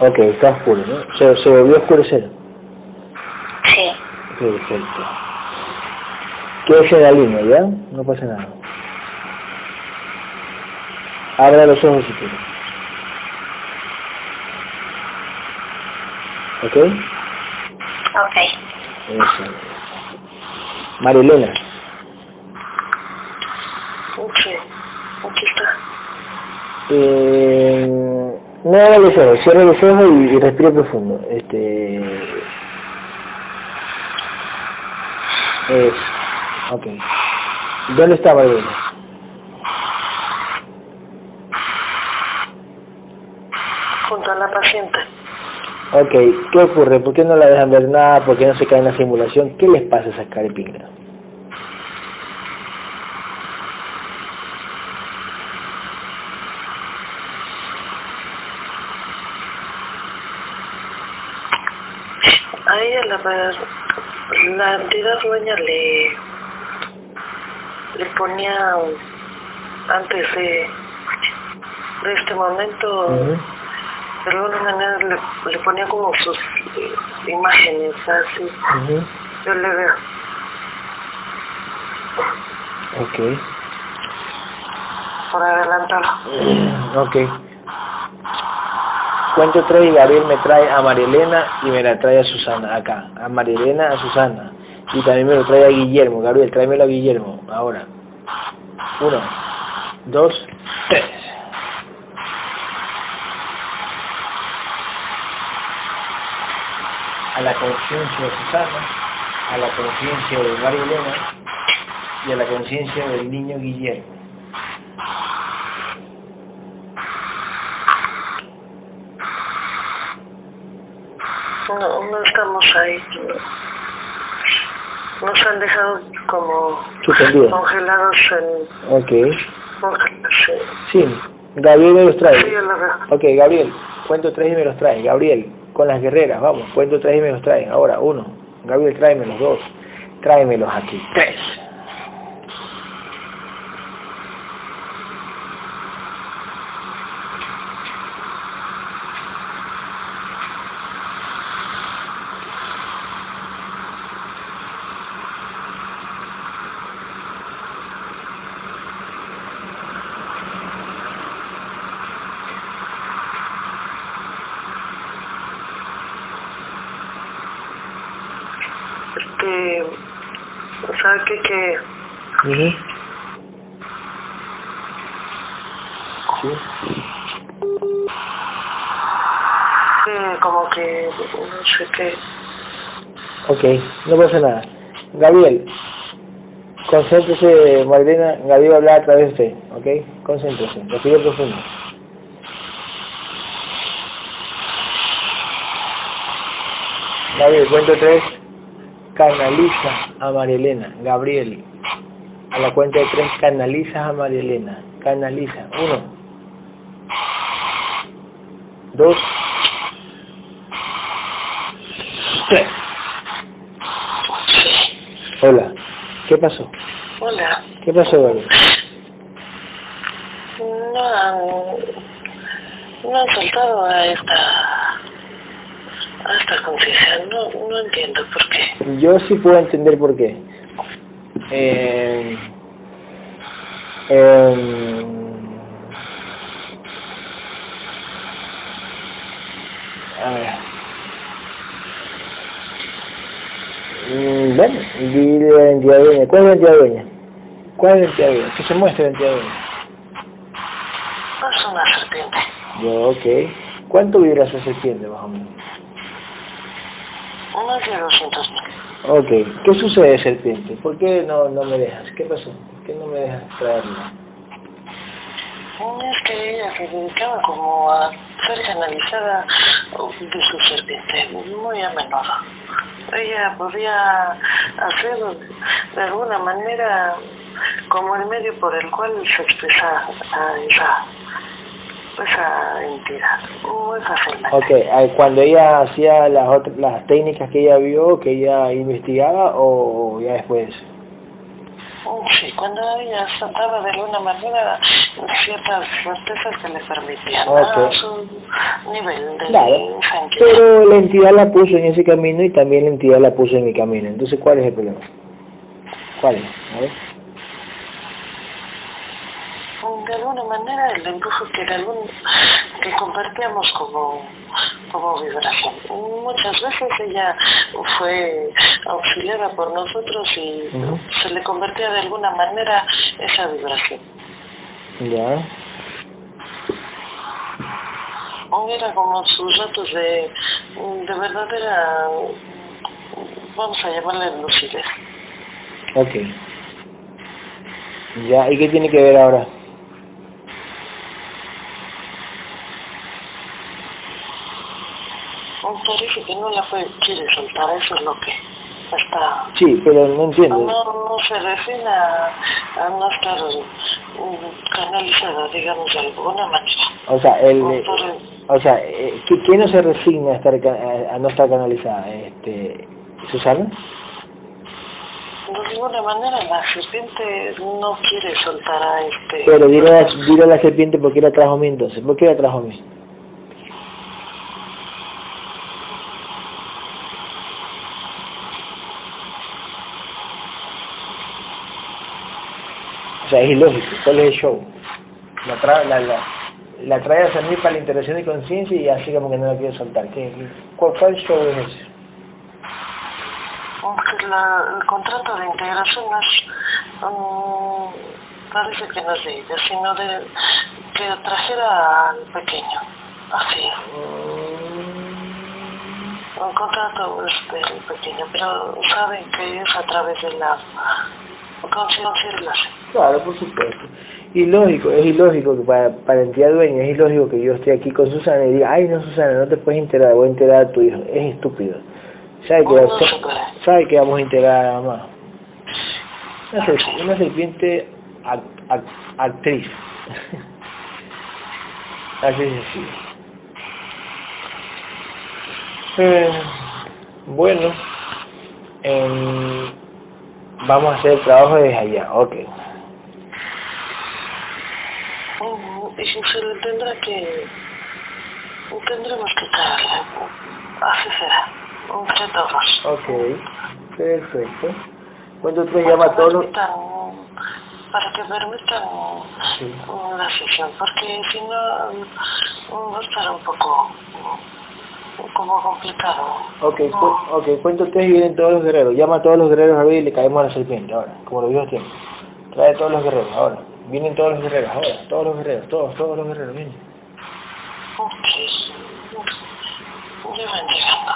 Ok, está oscuro, ¿no? Se, se volvió a oscurecer. Sí. Perfecto. Quédese en la línea, ¿ya? No pasa nada. Abra los ojos si quiere. ¿Ok? Ok. Eso. Marilena. Sí. Aquí está. Eh, no haga los ojos, cierre los ojos y, y respire profundo. Este. Es. Ok. ¿Dónde está Marilena? Junto a la paciente. Ok, ¿qué ocurre? ¿Por qué no la dejan ver nada? ¿Por qué no se cae en la simulación? ¿Qué les pasa a esas carepingras? A ella la, la entidad dueña le, le ponía antes de, de este momento, de alguna manera le, le ponía como sus imágenes así. Yo le veo. Ok. por adelantar. Ok. Cuento tres y Gabriel me trae a Marilena y me la trae a Susana acá. A Marilena, a Susana. Y también me lo trae a Guillermo. Gabriel, tráemelo a Guillermo. Ahora. Uno, dos, tres. A la conciencia de Susana, a la conciencia de Marilena y a la conciencia del niño Guillermo. No, no estamos ahí. Nos han dejado como Suspendido. congelados en... Ok. Sí, Sí, Gabriel me los trae. sí. Ok, Gabriel, cuento tres y me los trae. Gabriel, con las guerreras, vamos, cuento tres y me los trae. Ahora, uno. Gabriel, tráemelos. Dos. Tráemelos aquí. Tres. Este, ¿sabe qué? Que Ujú. Sí. que como que no sé qué Ok, no pasa nada. Gabriel, concéntrese, Marilena, Gabriel va a través de usted, ¿ok? Concéntrese, respire profundo. Gabriel, cuento tres, canaliza a Marilena, Gabriel. A la cuenta de tres, canaliza a Marilena, canaliza. Uno, dos, tres. Hola, ¿qué pasó? hola ¿Qué pasó, Gabriel? no no han saltado a esta a esta conciencia no no entiendo por qué Yo sí puedo entender por qué. Eh, eh, a ver. Mm, Bueno, dile la entidad dueña. ¿Cuál es la entidad dueña? ¿Cuál es la entidad dueña? Que se muestre la entidad dueña. es una serpiente Yo, ok. ¿Cuánto vibra esa serpiente más o menos? más de 200 mil Ok, ¿qué sucede serpiente? ¿Por qué no, no me dejas? ¿Qué pasó? ¿Por qué no me dejas traerla? Es que ella se dedicaba como a ser canalizada de su serpiente, muy a menudo. Ella podía hacer de alguna manera como el medio por el cual se expresa a esa, esa entidad, muy fácilmente. Ok, ah, cuando ella hacía las otras, las técnicas que ella vio, que ella investigaba o ya después. Sí, cuando ella saltaba de alguna manera ciertas certezas que le permitían Ok. a su nivel de Claro, pero la entidad la puso en ese camino y también la entidad la puso en mi camino. Entonces, ¿cuál es el problema? ¿Cuál es? A ver. De alguna manera el embrujo que, algún, que compartíamos como, como vibración. Muchas veces ella fue auxiliada por nosotros y se le convertía de alguna manera esa vibración. Ya. Era como sus ratos de, de verdadera, vamos a llamarle lucidez. Ok. Ya, ¿y qué tiene que ver ahora? Parece que no la puede, quiere soltar, eso es lo que está Sí, pero no No, entiendo. no se refiere a, a no estar canalizada, digamos, de alguna manera. O sea, el, O por el- o sea, eh, ¿qui- ¿quién no se resigna a, estar, a- a no estar canalizada? Este, ¿Susana? de alguna manera la serpiente no quiere soltar a este... Pero dile a la serpiente por qué la trajo a mí entonces. ¿Por qué la trajo a mí? O sea, es ilógico. ¿Cuál es el show? La, tra la, la, la trae a servir para la interacción de conciencia y así como que no la quiere soltar. ¿Qué, cuál, ¿Cuál show es ese? Aunque la- el contrato de integración no es, mm, parece que no es de ella, sino de que trajera al pequeño. Así, un contrato es del pequeño, pero saben que es a través de la Claro, por supuesto. Ilógico, es ilógico que para, para entidad dueña, es ilógico que yo esté aquí con Susana y diga, ay no Susana, no te puedes enterar, voy a enterar a tu hijo. Es estúpido. ¿Sabe que, No, sabe que vamos a enterar a la mamá? Una, una serpiente ac- ac- actriz. Así es así. Eh, bueno, em, vamos a hacer el trabajo desde allá, ok. Mm, Y si se le tendrá que... Tendremos que caerle. Así será. Entre todos. Ok, perfecto. Cuando otro llama a todos Para que permitan Sí. la sesión, porque si no va a estar un poco mm, como complicado. Ok, No. cu- ok, cuento tres y vienen todos los guerreros. Llama a todos los guerreros ahora y le caemos a la serpiente ahora, como los viejos tiempos. Trae a todos los guerreros ahora. Vienen todos los guerreros ahora, todos los guerreros, todos, todos los guerreros, vienen. Ok. Ya van llegando.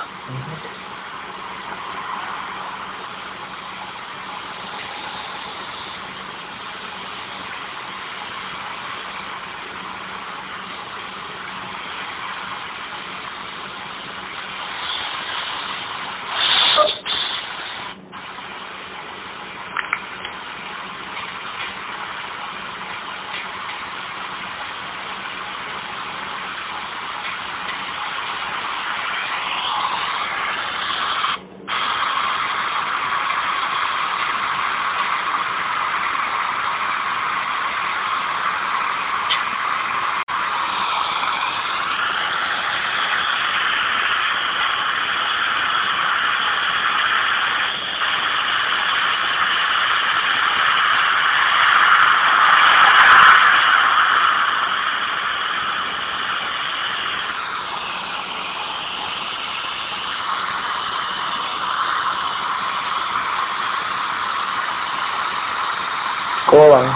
¿Cómo van?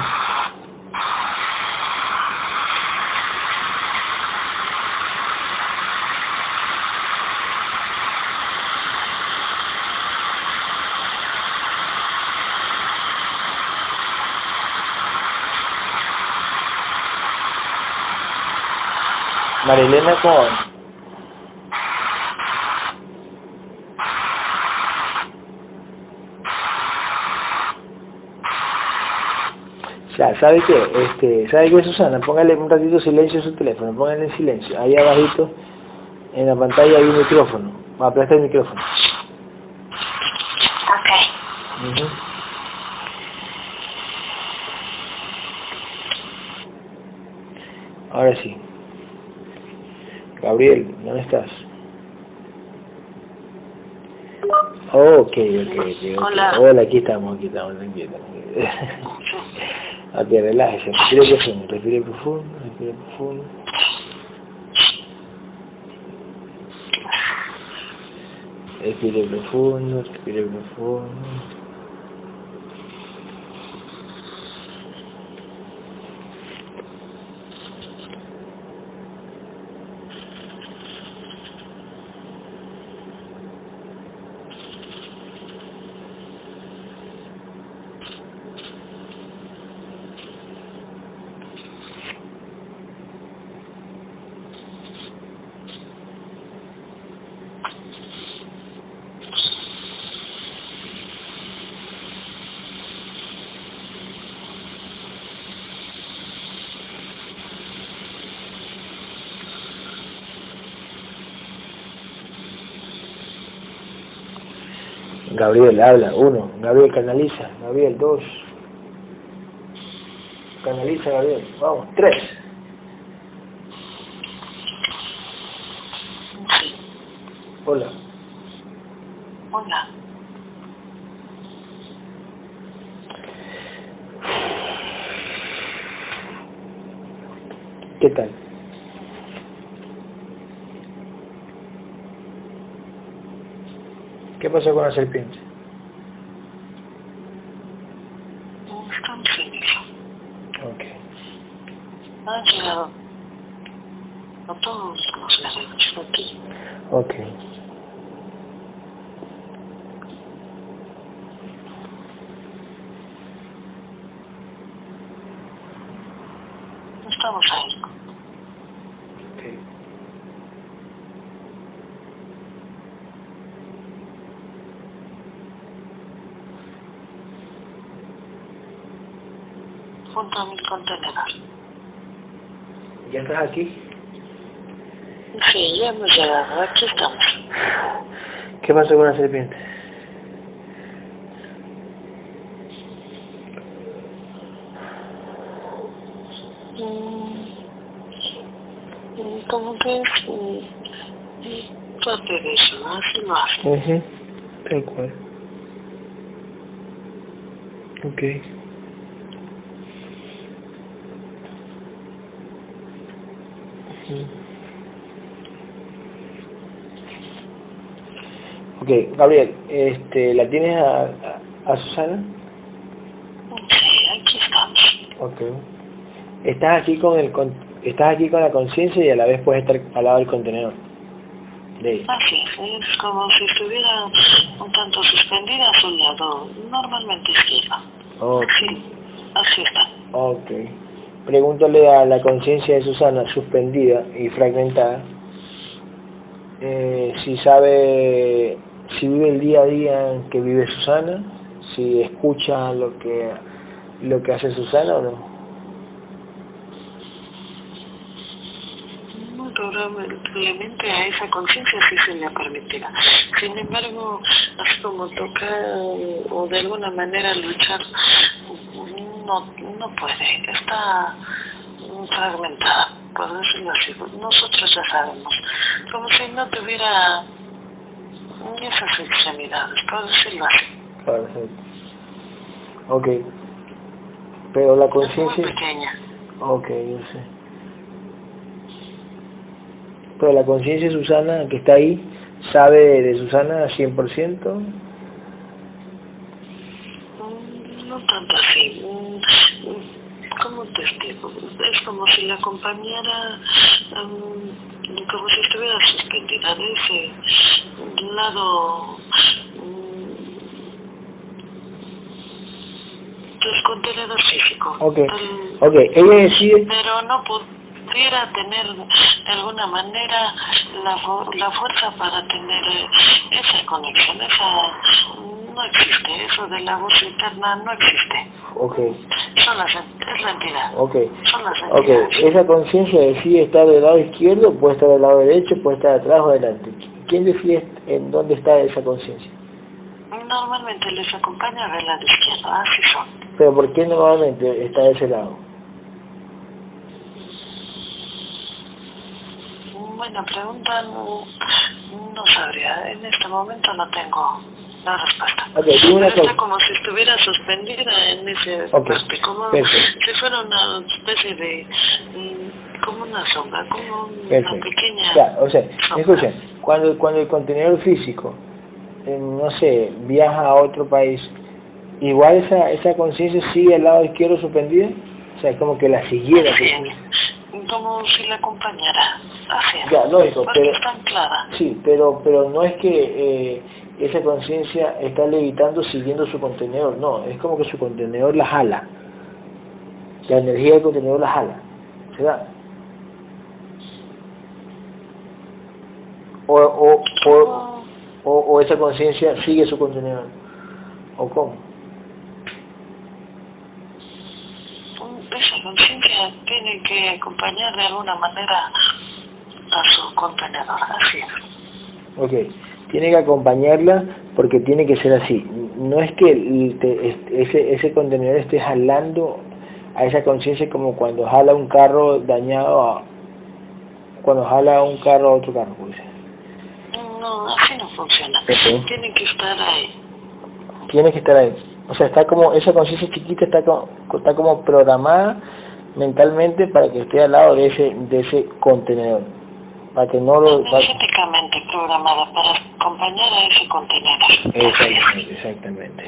Marilena, ¿cómo van? O Ya, ¿sabe qué? Este, ¿Sabe qué, Susana? Póngale un ratito silencio a su teléfono, póngale en silencio. Ahí abajito, en la pantalla hay un micrófono. Aplasta el micrófono. Ok. Uh. Ahora sí. Gabriel, ¿dónde estás? Ok, ok, okay. Hola. Hola, aquí estamos, aquí estamos, aquí estamos tranquilo. ok, relájese, respire profundo, respire profundo, respire profundo. Respire profundo, respire profundo. Gabriel, habla, uno. Gabriel, canaliza. Gabriel, dos. Canaliza, Gabriel. Vamos, tres. Hola. Hola. ¿Qué tal? ¿Qué pasó con la serpiente? Está en silencio. Ok. Han llegado a todos los lados de aquí. Ok. Estamos ahí. Ok. Junto a mi contenedor. ¿Ya estás aquí? Sí, ya hemos llegado. Aquí estamos. ¿Qué pasó con la serpiente? Mm, mm, Como que es mm, parte de eso, ¿no? Así lo hace. Ujú, Tal cual. Ok. Ujú. Ok, Gabriel, este, ¿la tienes a, a, a Susana? Sí, aquí estamos. Ok. Estás aquí con el con- estás aquí con la conciencia y a la vez puedes estar al lado del contenedor. De ella. Así es, es como si estuviera un tanto suspendida a su lado, normalmente izquierdo. Ok. Sí, así está. Ok. Pregúntale a la conciencia de Susana suspendida y fragmentada eh, si sabe, si vive el día a día que vive Susana, si escucha lo que lo que hace Susana o no. Probablemente a esa conciencia sí se le permitirá. Sin embargo, así como tocar o de alguna manera luchar, no, no puede. Está fragmentada, por decirlo así. Nosotros ya sabemos. Como si no tuviera esas extremidades, por decirlo así. Perfecto. Ok. Pero la Es muy conciencia... pequeña. Ok, yo sé. Pero la conciencia de Susana, que está ahí, sabe de Susana 100%. Mm, No tanto así. Mm, mm, ¿Cómo te explico? Es como si la acompañara, mm, como si estuviera suspendida de ese lado mm, del contenedor físico. Ok. del- Ok, ella decide... pero no pudiera tener de alguna manera la, la fuerza para tener eh, esa conexión, esa no existe, eso de la voz interna no existe, Ok, son las, es la entidad, ok. son las Ok, entidades. esa conciencia decide estar del lado izquierdo, puede estar del lado derecho, puede estar atrás o adelante. ¿Quién decide en dónde está esa conciencia? Normalmente les acompaña del lado izquierdo, así son. Pero ¿por qué normalmente está de ese lado? Buena pregunta, no, no sabría. En este momento no tengo la respuesta. Ok, dime una Pero cosa. está como si estuviera suspendida en ese Ok, parte, como perfecto. si fuera una especie de... mm, como una sombra, como una pequeña... Ya, o sea, sombra. escuchen, cuando, cuando el contenedor físico, eh, no sé, viaja a otro país, igual esa, esa conciencia sigue al lado izquierdo suspendida, o sea, como que la siguiera. Es, como si la acompañara. Es. Ya, lógico, pero- está anclada. Sí, pero, pero no es que eh, esa conciencia está levitando siguiendo su contenedor, no, es como que su contenedor la jala. La energía del contenedor la jala. ¿Verdad? O, o, o, o, o esa conciencia sigue su contenedor. ¿O cómo? Esa conciencia tiene que acompañar de alguna manera a su contenedor. Así es. Ok, tiene que acompañarla porque tiene que ser así. No es que te- ese, ese contenedor esté jalando a esa conciencia como cuando jala un carro dañado a, cuando jala un carro a otro carro. Pues. No, así no funciona. Ok. Tiene que estar ahí. Tiene que estar ahí. O sea, está como, esa conciencia chiquita está como, está como programada mentalmente para que esté al lado de ese, de ese contenedor. Para que no lo... Energéticamente programada para acompañar a ese contenedor. Exactamente, exactamente.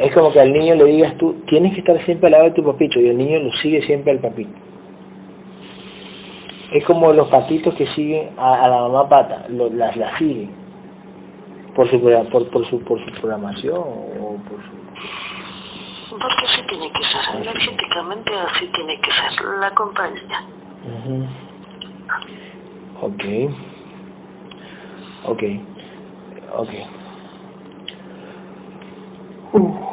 Es como que al niño le digas tú, tienes que estar siempre al lado de tu papito y el niño lo sigue siempre al papito. Es como los patitos que siguen a, a la mamá pata, lo- las la siguen por su, por, por su por su programación o por su... Porque así tiene que ser. Energéticamente así tiene que ser. La acompaña. Ujú. Ok. Ok. Ok. Uh.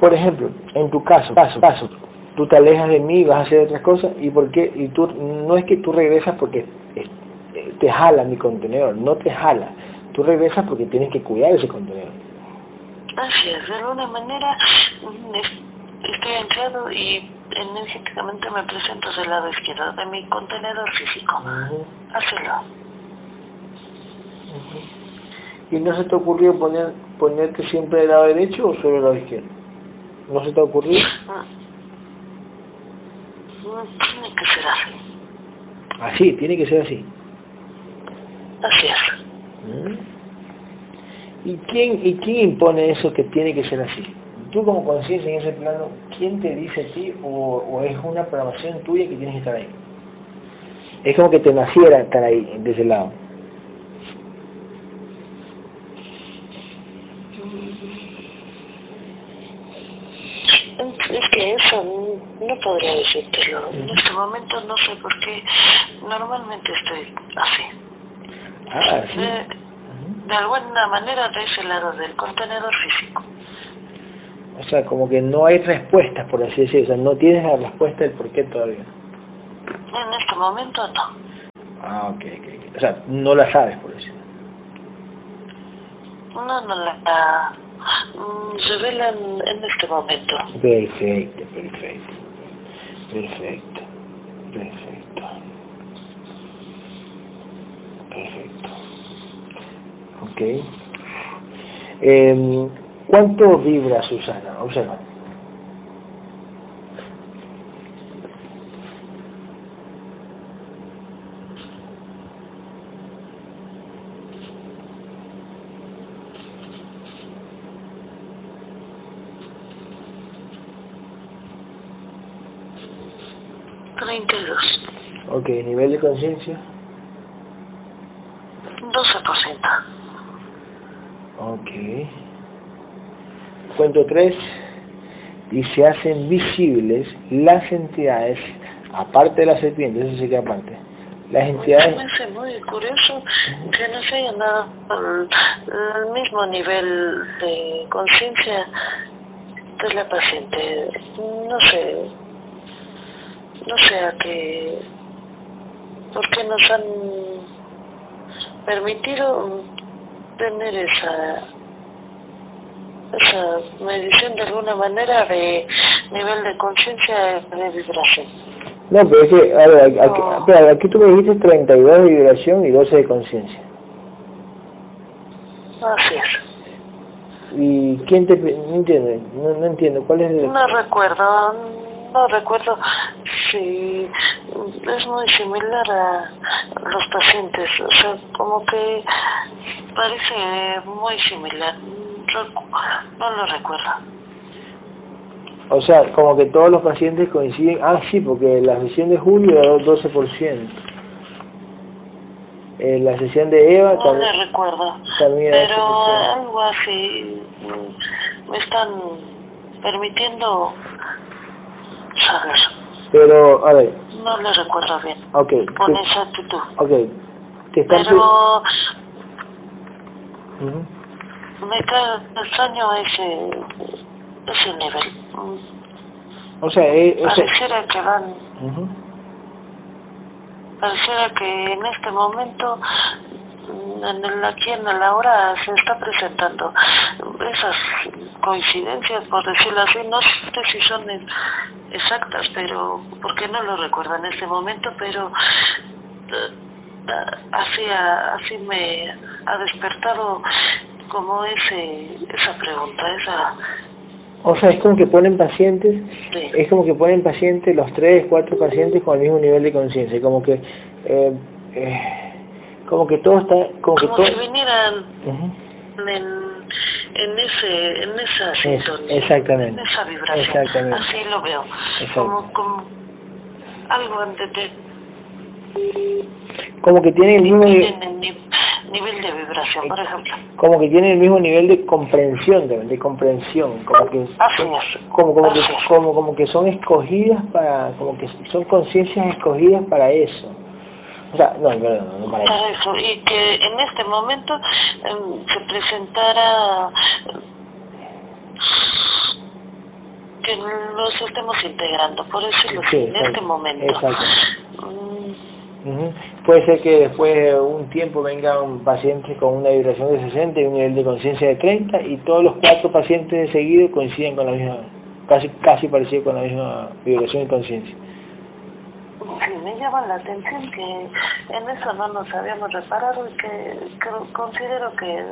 Por ejemplo, en tu caso, caso, caso, tú te alejas de mí, vas a hacer otras cosas, y por qué, y tú, no es que tú regresas porque eh, te jala mi contenedor, no te jala, tú regresas porque tienes que cuidar ese contenedor. Así es. De alguna manera mm, es- estoy anclado y energéticamente me presento del lado izquierdo de mi contenedor físico. Hazlo. ujú. ¿Y no se te ocurrió poner, ponerte siempre del lado derecho o solo del lado izquierdo? ¿No se te ha ocurrido? Mm, Tiene que ser así. Así, tiene que ser así. Así es. ¿Mm? ¿Y quién, ¿Y quién impone eso que tiene que ser así? Tú como conciencia en ese plano, ¿quién te dice a ti o, es una programación tuya que tienes que estar ahí? Es como que te naciera estar ahí, de ese lado. Es que eso no no podría decírtelo. En este momento no sé por qué normalmente estoy así. Ah, sí. De, de alguna manera de ese lado del contenedor físico. O sea, como que no hay respuestas, por así decirlo. O sea, no tienes la respuesta del por qué todavía. En este momento no. Ah, ok, ok. O sea, no la sabes, por decirlo. No, no la, la mm, revelan en este momento. Perfecto, perfecto. Perfecto. Perfecto. Perfecto. Ok. Em, ¿Cuánto vibra Susana? Observa. Ok, nivel de conciencia. 12%. Ok. Cuento tres. Y se hacen visibles las entidades, aparte de la serpiente, eso sí que aparte. Las entidades... parece muy curioso que no se hayan dado el mismo nivel de conciencia de la paciente. No sé, no sé a qué, por qué nos han permitido tener esa esa medición de alguna manera de nivel de conciencia de vibración. No, pero es que, a ver, aquí, No. espera, aquí tú me dijiste 32 de vibración y 12 de conciencia. Así es. ¿Y quién te... no entiendo, no, no entiendo, ¿cuál es el... No recuerdo, no recuerdo si es muy similar a los pacientes, o sea, como que parece muy similar. No lo recuerdo. O sea, como que todos los pacientes coinciden... Ah, sí, porque la sesión de Julio era 12%. En la sesión de Eva No también, recuerdo. también Pero 12%. algo así mm, me están permitiendo saber. Pero, a ver, No le recuerdo bien ok, con te- esa actitud. ok, te están... pe- Pero me cae extraño ese, ese nivel. O sea, eh, Pareciera que van, Ujú. pareciera que en este momento, en el aquí en el ahora, se está presentando esas coincidencias, por decirlo así, no sé si son ex- exactas, pero porque no lo recuerdo en este momento, pero eh, así, así me ha despertado como ese, esa pregunta, esa... O sea, es como que ponen pacientes, sí. es como que ponen pacientes, los tres, cuatro pacientes con el mismo nivel de conciencia, como que, eh, eh, como que todo está, como que como todo... si vinieran Ujú. en, en ese en esa Es- sintonía, exactamente, en esa vibración. exactamente. Así lo veo. Como, como algo de, de, Como que tienen el mismo nivel, nivel de vibración, por ejemplo. como que tienen el mismo nivel de comprensión, también, de comprensión, como que, como, como que, como, como que son escogidas para, como que son conciencias escogidas para eso. O sea, no, perdón, no para eso. Eso, y que en este momento em, se presentara que los estemos integrando, por decirlo así, Sí, en este momento. exacto. Mm, Ujú. Puede ser que después de un tiempo venga un paciente con una vibración de 60 y un nivel de conciencia de 30 y todos los cuatro pacientes de seguido coinciden con la misma, casi, casi parecido con la misma vibración y conciencia. Me llama la atención que en eso no nos habíamos reparado y que, que considero que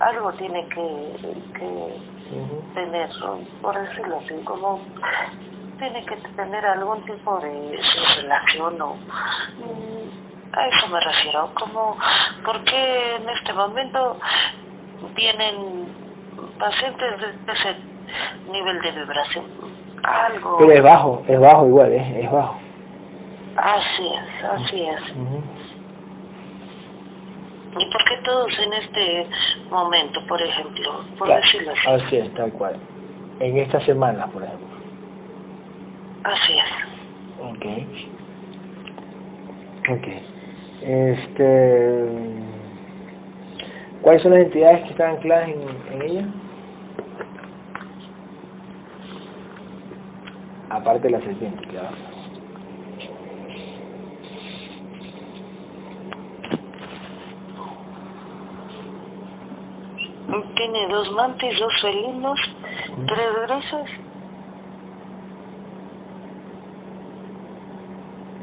algo tiene que, tener, por decirlo así, como tiene que tener algún tipo de, de relación o mm, a eso me refiero, como porque en este momento vienen pacientes de ese nivel de vibración, algo, Pero es bajo, es bajo igual, es, es bajo. Así es, así es. ¿Y por qué todos en este momento, por ejemplo, por Claro, decirlo así? Así es, tal cual. En estas semanas, por ejemplo. Así es. Ok. Ok. Este... ¿Cuáles son las entidades que están ancladas en, en ella? Aparte de la serpiente, claro. Tiene dos mantis, dos felinos, tres grisas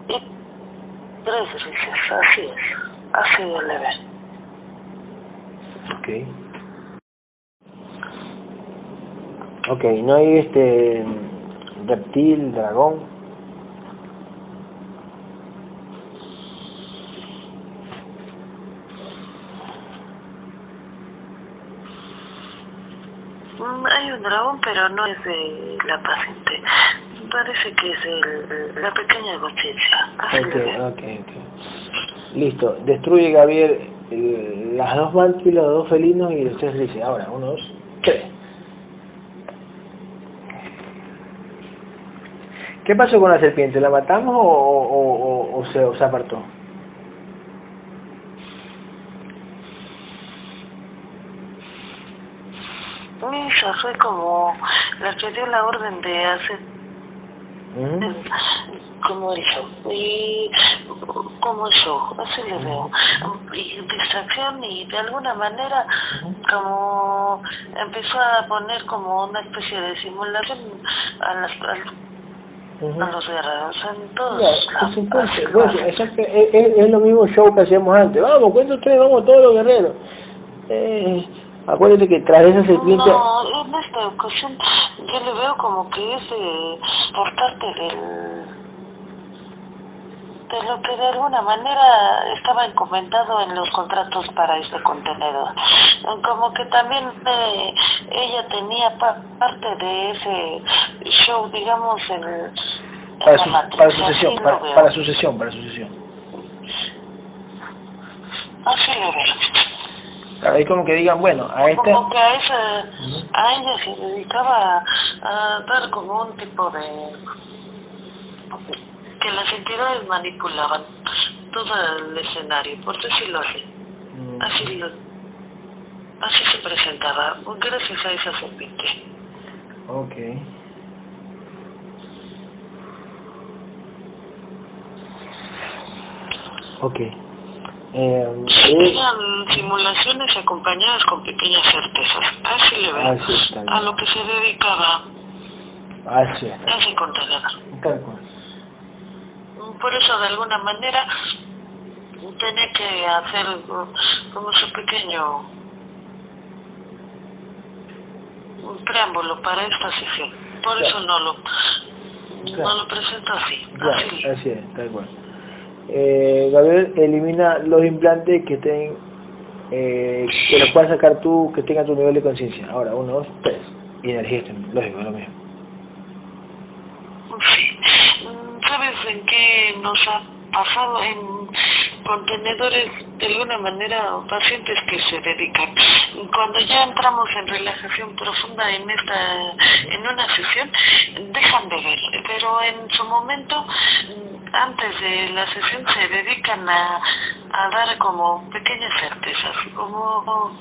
y tres grises, así es, así de leve. Ok. Ok, no hay este reptil, dragón. Hay un dragón, pero no es de la paciente. Parece que es el- la pequeña conciencia. Así Ok, le. Listo. Destruye Gabriel el- las dos mantis, los dos felinos y los tres grises. Ahora, uno, dos, tres. ¿Qué pasó con la serpiente? ¿La matamos o, o- o- o se, o se apartó? Ella fue como la que dio la orden de hacer Ujú. como el show y como el show, así le veo y distracción y de alguna manera como empezó a poner como una especie de simulación a las, a los guerreros, en todos es, lo mismo show que hacíamos antes. Vamos, cuento ustedes, vamos todos los guerreros. Eh, acuérdate que tras esa serpiente... No, en esta ocasión yo le veo como que es por parte del de lo que de alguna manera estaba encomendado en los contratos para este contenedor. Como que también eh, ella tenía parte de ese show, digamos, en, para, su, para sucesión, para, para, sucesión, para sucesión. Así lo veo. Ahí como que digan, bueno, a esta... Como que a, esa, a ella se dedicaba a dar como un tipo de que las entidades manipulaban todo el escenario, por decirlo así. Mm. Así, lo, así se presentaba, gracias a esa serpiente. Ok. Ok. Eh, Eran simulaciones acompañadas con pequeñas certezas. Así le veo. a lo que se dedicaba. Así contenedor. Tal cual por eso de alguna manera tiene que hacer como su pequeño un preámbulo para esta sesión. Por eso no lo, no lo presento así. así. es, tal cual. Eh, Gabriel, elimina los implantes que estén, eh, que los puedas sacar tú, que tengan tu nivel de conciencia. Ahora, uno, dos, tres. Y energía, lógico, lo mismo. ¿Sabes en qué nos ha pasado en contenedores de alguna manera pacientes que se dedican. Cuando ya entramos en relajación profunda en esta en una sesión, dejan de ver, pero en su momento antes de la sesión se dedican a, dar como pequeñas certezas, como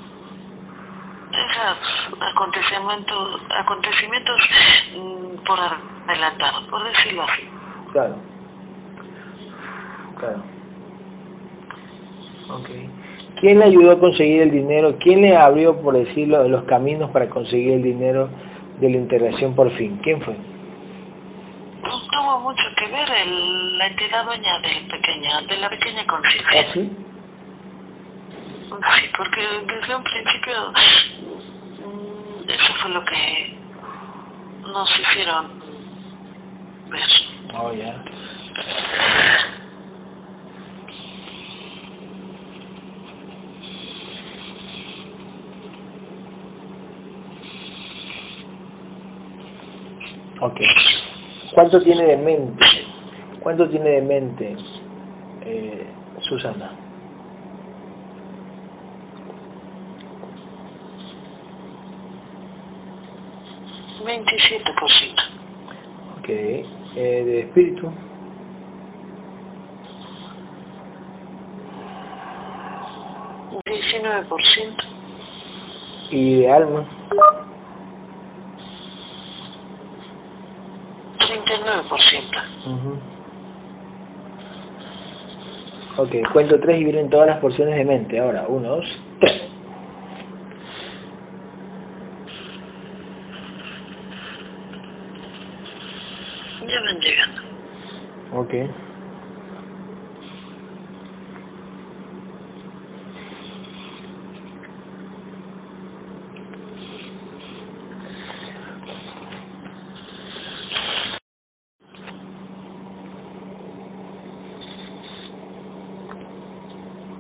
esos acontecimientos, acontecimientos mm, por adelantado, por decirlo así. Claro. Claro. Ok. ¿Quién le ayudó a conseguir el dinero? ¿Quién le abrió, por decirlo, los caminos para conseguir el dinero de la integración por fin? ¿Quién fue? Pues tuvo mucho que ver el, la entidad dueña de, pequeña, de la pequeña conciencia. ¿Ah, sí? Sí, porque desde un principio mm, eso fue lo que nos hicieron ver. Oh, yeah. Ok. ¿Cuánto tiene de mente? ¿Cuánto tiene de mente eh, Susana? Veintisiete por ciento. Ok eh, de espíritu. ciento ¿Y de alma? 39%. Uh Ok, cuento tres y vienen todas las porciones de mente. Ahora, uno, dos, tres. Ya van llegando. Ok.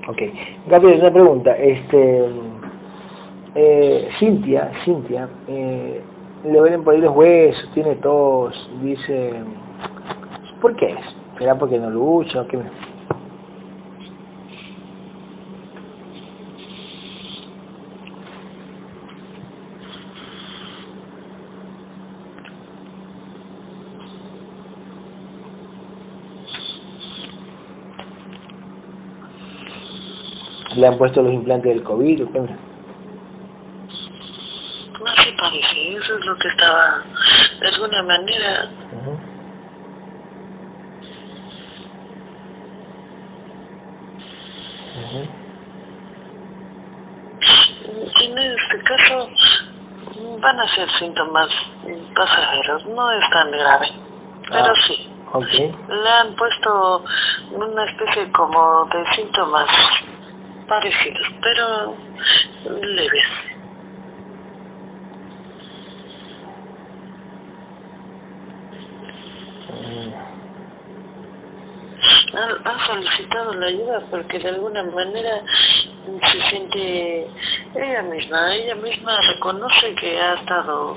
Ok. Gabriel, una pregunta. Este, eh, Cintia, Cintia, eh, le duelen por ahí los huesos, tiene tos, dice, ¿por qué es? ¿Será porque no lucha qué? ¿Le han puesto los implantes del COVID o qué? parece, eso es lo que estaba, de alguna manera, En este caso van a ser síntomas pasajeros, no es tan grave. pero Ah. sí. Le han puesto una especie como de síntomas parecidos, pero leves. Ha, solicitado la ayuda porque de alguna manera se siente ella misma, ella misma reconoce que ha estado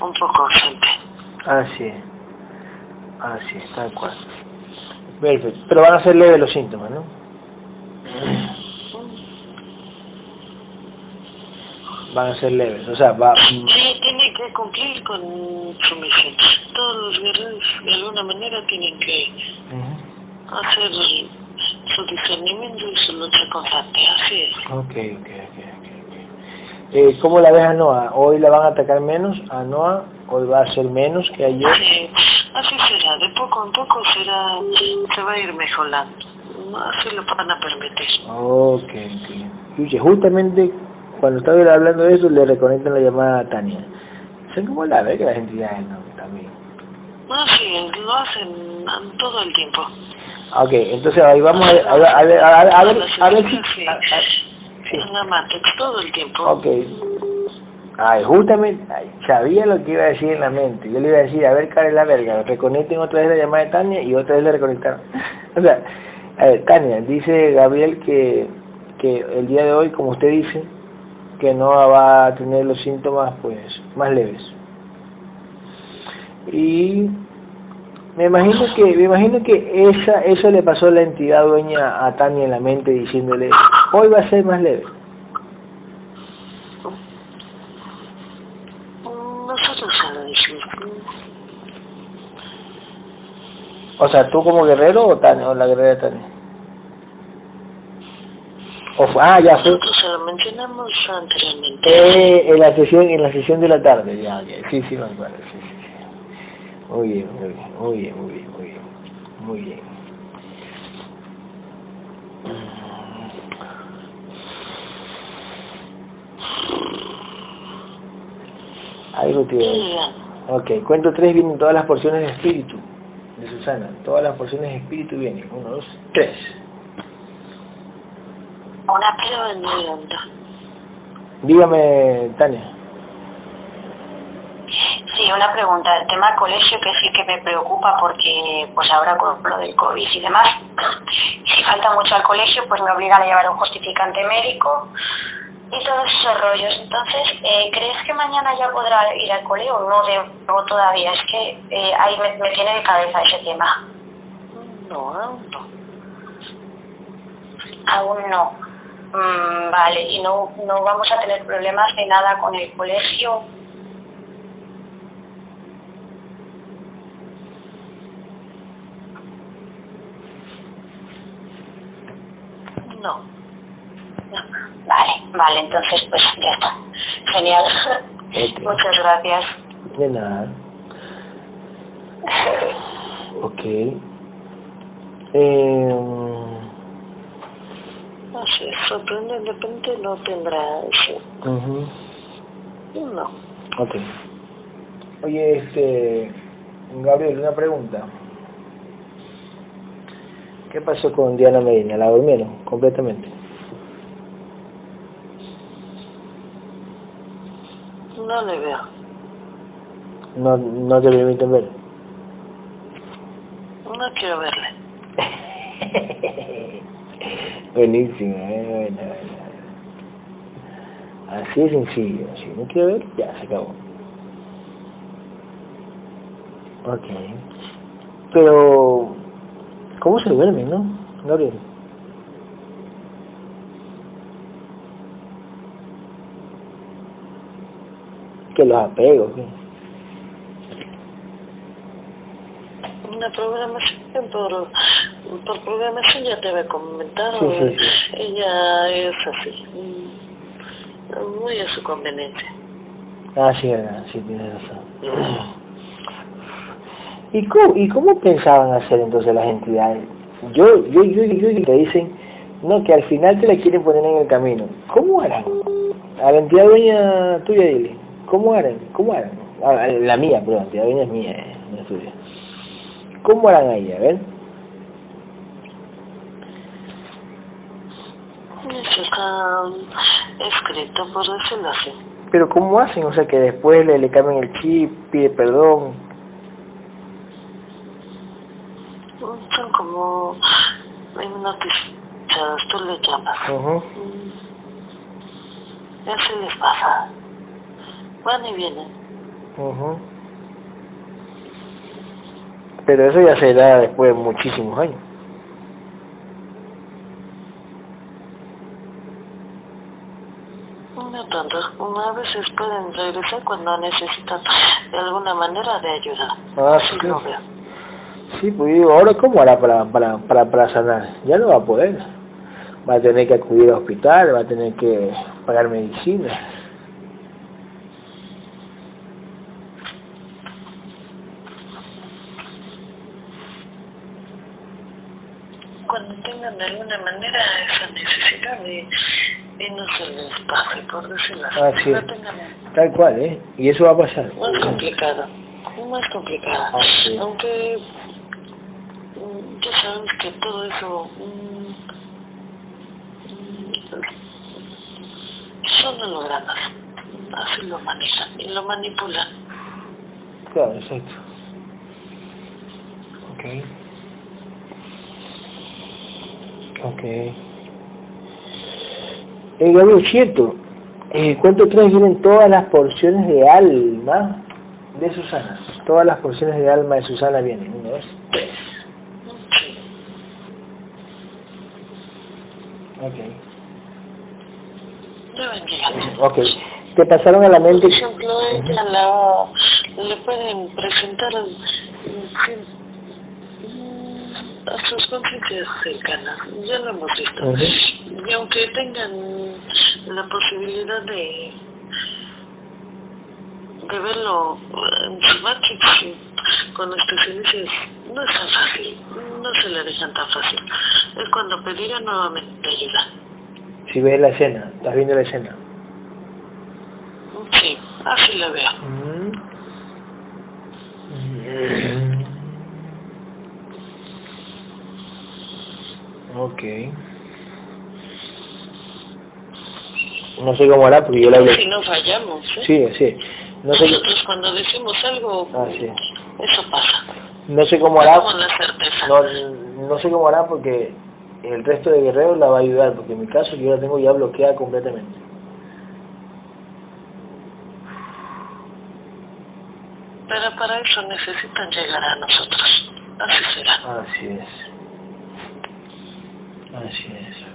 un poco ausente. Así es. Así es, tal cual. Perfecto. Pero van a ser leves los síntomas, ¿no? Van a ser leves. O sea, va... Sí, tiene que cumplir con su misión. Todos los guerreros de alguna manera tienen que hacer su discernimiento y su lucha constante, así es. Ok, ok, ok, ok. ok. Eh, ¿Cómo la ves a Noah? ¿Hoy la van a atacar menos a Noah? ¿Hoy va a ser menos que ayer? Sí, así será, de poco en poco será, se va a ir mejorando. Así lo van a permitir. Ok, ok. Oye, justamente cuando estaba hablando de eso le reconectan la llamada a Tania. ¿Saben cómo la ve que las entidades no? También. No, sí, lo hacen todo el tiempo. Ok, entonces ahí vamos a ver, a ver, a ver, a ver. Sí. la todo el tiempo. Ok. Ay, justamente, ay, sabía lo que iba a decir en la mente. Yo le iba a decir, a ver, cara la verga, reconecten otra vez la llamada de Tania y otra vez le reconectaron. O sea, a ver, Tania, dice Gabriel que, que el día de hoy, como usted dice, que no va a tener los síntomas pues más leves. Y me imagino que, me imagino que esa, eso le pasó a la entidad dueña a Tania en la mente diciéndole, hoy va a ser más leve. Nosotros lo. O sea, ¿tú como guerrero o, Tania, o la guerrera Tania? O fue- ah, ya fue. Se lo mencionamos anteriormente. Eh, en la sesión, en la sesión de la tarde, ya, ya. Sí, sí, me acuerdo, sí, sí, sí. Muy bien, muy bien, muy bien, muy bien, muy bien. Muy bien. Algo. Sí, Ok, cuento tres vienen todas las porciones de espíritu de Susana. Todas las porciones de espíritu vienen. Uno, dos, tres. En mi onda. Dígame, Tania. Sí, una pregunta. El tema colegio que sí que me preocupa porque pues ahora con lo del COVID y demás, si falta mucho al colegio pues me obligan a llevar un justificante médico y todos esos rollos. Entonces, eh, ¿crees que mañana ya podrá ir al colegio o no debo todavía? Es que eh, ahí me, me tiene de cabeza ese tema. No, aún no. Aún no. Mm, vale, y no, no vamos a tener problemas de nada con el colegio. No. No. Vale, vale, entonces pues ya está. Genial. Muchas gracias. De nada. Ok. Eh, No sé, sorprendentemente no tendrá eso. ujú, No. Ok. Oye, este... Gabriel, una pregunta. ¿Qué pasó con Diana Medina? ¿La durmieron completamente? No le veo. No, no te permiten ver. No quiero verle. Buenísimo, eh, bueno, bueno. Así de sencillo, si no quiero ver, ya se acabó. Ok. Pero, ¿cómo se duerme, no? Gabriel. Que los apegos, ¿qué? Una programación por, por programación ya te había comentado. Sí, sí, Ella es así. mm, Muy a su conveniencia. Ah, sí, verdad, sí, tienes razón. ¿Y cómo, ¿Y cómo pensaban hacer entonces las entidades? Yo, yo, yo, yo, yo te dicen, no, que al final te la quieren poner en el camino. ¿Cómo harán? A la entidad dueña tuya, dile. ¿Cómo harán? ¿Cómo harán? A- la mía, perdón, la entidad dueña es mía, eh, no es tuya. ¿Cómo harán ahí? A ver. Eso está escrito, por decirlo así. Pero ¿cómo hacen? O sea, que después le, le cambian el chip, pide perdón. Son como hipnotizados, tú le llamas. Ujú. Mm. Y así les pasa. Van y vienen. Pero eso ya se da después de muchísimos años. No tanto. A veces pueden regresar cuando necesitan de alguna manera de ayuda. Ah, sí. veo. Sí, pues digo, ahora ¿cómo hará para, para, para, para sanar? Ya no va a poder. Va a tener que acudir al hospital, va a tener que pagar medicina. Cuando tengan de alguna manera esa necesidad de, y no se les pase, por decirlo así. Ah. No Tal cual, ¿eh? Y eso va a pasar. más complicado, más complicado. Ah, sí. Aunque mm, ya sabemos que todo eso mm, mm, son hologramas, así lo manejan y lo manipulan. Claro, exacto. Ok. Ok. Eh, Gabriel, cierto. Eh, ¿Cuánto traes vienen todas las porciones de alma de Susana? Todas las porciones de alma de Susana vienen. Tres. Sí. Ok. Ok. ¿Te pasaron a la Por mente? ejemplo, ella la, le pueden presentar a sus conciencias cercanas, ya lo hemos visto. Y aunque tengan la posibilidad de, de verlo en su matrix con especialistas, no es tan fácil, no se le dejan tan fácil. Es cuando pedirá nuevamente ayuda. Si ves la escena, estás viendo la escena. Sí, así lo veo. Ok. No sé cómo hará porque yo le hablé. Si no fallamos, ¿eh? Sí, sí. No sé, Nosotros cuando decimos algo, ah, sí. eso pasa. no sé cómo hará. Tenemos la certeza. No, no sé cómo hará porque el resto de guerreros la va a ayudar, porque en mi caso yo la tengo ya bloqueada completamente. Pero para eso necesitan llegar a nosotros. Así será. Así es. Así es.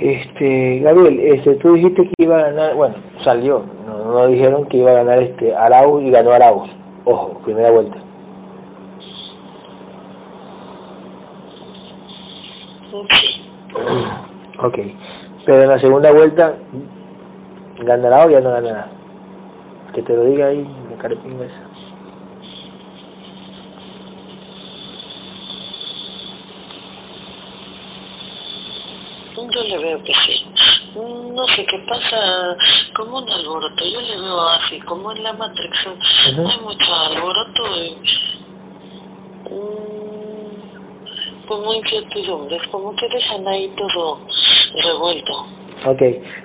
Este, Gabriel, este, tú dijiste que iba a ganar, bueno, salió, no, no dijeron que iba a ganar este Arauz y ganó Arauz. Ojo, primera vuelta. Ok. Pero en la segunda vuelta, ¿ganará o ya no ganará? Que te lo diga ahí, la carepinga esa. Yo le veo que sí. No sé qué pasa, como un alboroto. Yo le veo así, como en la Matrix. Ujú. Hay mucho alboroto y... mm, como incertidumbres, como que dejan ahí todo revuelto. Ok,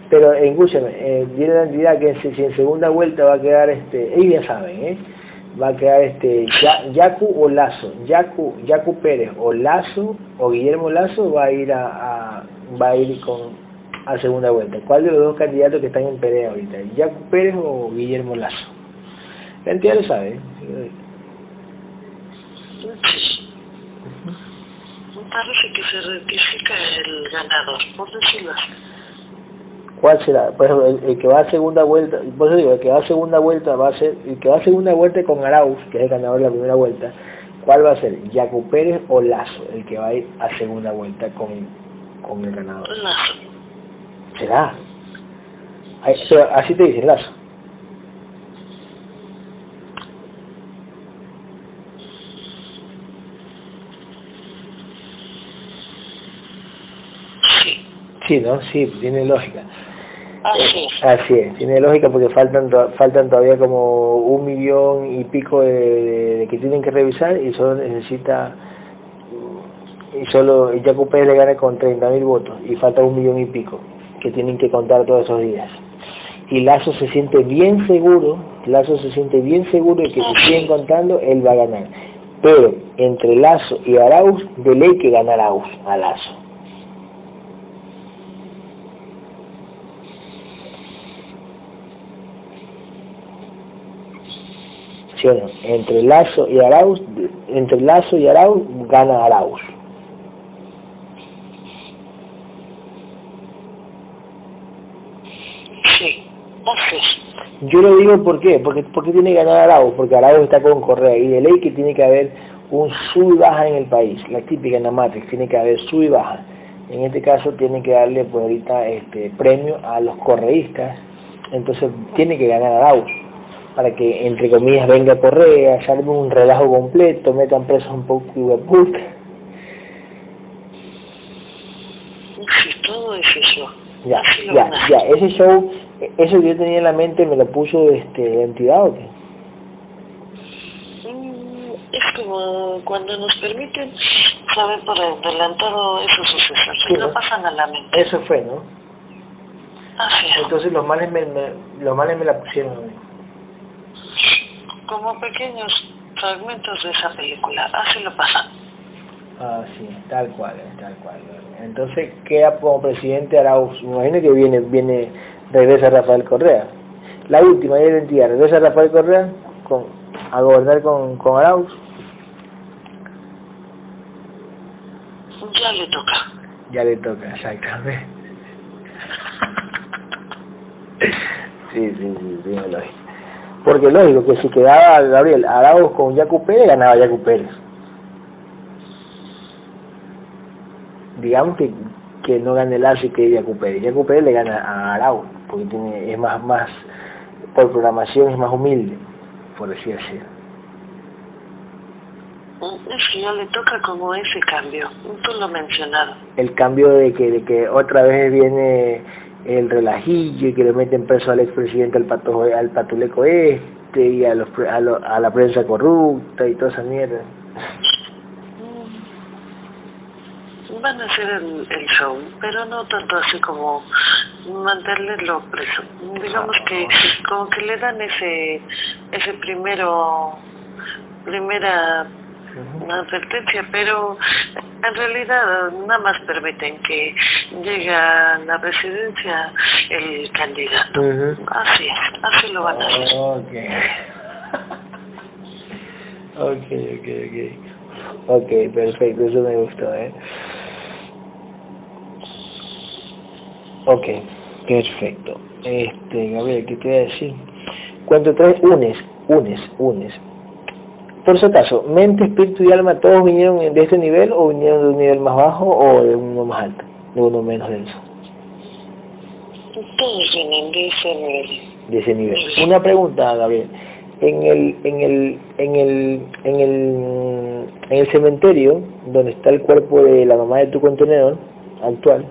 pero escúchame, eh, tiene la entidad que si, si en segunda vuelta va a quedar, este, ellos ya saben, ¿eh? va a quedar este Ya- Yacu o Lazo, Yacu, Yacu Pérez o Lazo o Guillermo Lazo va a ir a, a- va a ir con a segunda vuelta. ¿Cuál de los dos candidatos que están en pelea ahorita? ¿Yacu Pérez o Guillermo Lazo? La entidad lo sabe. ¿eh? Parece que se rectifica el ganador, por decirlo así. ¿Cuál será? Por ejemplo, el, el que va a segunda vuelta, por eso digo, el que va a segunda vuelta va a ser, el que va a segunda vuelta con Arauz, que es el ganador de la primera vuelta, ¿cuál va a ser? ¿Yacu Pérez o Lazo, el que va a ir a segunda vuelta con, con el ganador? Lazo. ¿Será? Así te dicen, Lazo. Sí. Sí, ¿no? Sí, tiene lógica. Así. Así es, tiene lógica porque faltan faltan todavía como un millón y pico de, que tienen que revisar y solo necesita y solo Jaco Pérez le gana con 30 mil votos y falta un millón y pico que tienen que contar todos esos días. Y Lazo se siente bien seguro, Lazo se siente bien seguro de que si siguen contando, él va a ganar. Pero entre Lazo y Arauz, de ley que gana Arauz a Lazo. Entre Lazo y Arauz, entre Lazo y Arauz gana Arauz. Sí, Yo lo digo por qué, porque, porque tiene que ganar Arauz, porque Arauz está con Correa y de ley que tiene que haber un sub y baja en el país, la típica en la Matrix, tiene que haber sub y baja. En este caso tiene que darle por ahorita este premio a los correístas, entonces tiene que ganar Arauz para que, entre comillas, venga Correa, salve un relajo completo, metan presos un poco de puta. Todo es eso. Ya, ya, ya, ese show, eso que yo tenía en la mente, ¿me lo puso este entidad o qué? Es como cuando nos permiten saber por adelantado esos sucesos, sí, no, pasan a la mente. Eso fue, ¿no? Así es. Entonces los males me, me, los males me la pusieron a mí como pequeños fragmentos de esa película, así lo pasa. Ah, sí, tal cual, tal cual. Entonces queda como presidente Arauz, imagino que viene, viene, regresa Rafael Correa. La última identidad, regresa Rafael Correa con, a gobernar con, con Arauz. Ya le toca. Ya le toca, exactamente. sí, sí, sí, sí, lo porque lógico que si quedaba Gabriel Arauz con Yacu Pérez, ganaba Yacu Pérez. Digamos que, que no gane el y que Yacu Pérez. Yacu Pérez le gana a Arauz, porque tiene, es más, más, por programación es más humilde, por decir así. Ya le toca como ese cambio, tú lo mencionado. El cambio de que, de que otra vez viene el relajillo y que le meten preso al expresidente al, pato, al patuleco este y a, los, a, la prensa corrupta y toda esa mierda. Van a hacer el, show, pero no tanto así como mantenerlo preso. Digamos que como que le dan ese ese primero primera advertencia, pero en realidad nada más permiten que llegue a la presidencia el candidato. Así es, así lo van a hacer. Ok. ok, ok, ok. Ok, perfecto, eso me gustó, ¿eh? Ok, perfecto. Este, Gabriel, ¿qué te voy a decir? Cuando traes unes, unes, unes, por su caso, mente, espíritu y alma, ¿todos vinieron de este nivel o vinieron de un nivel más bajo o de uno más alto, de uno menos denso? Todos vienen de ese nivel. De ese nivel. Una pregunta, Gabriel. En el, en el, en el, en el, en el cementerio, donde está el cuerpo de la mamá de tu contenedor actual,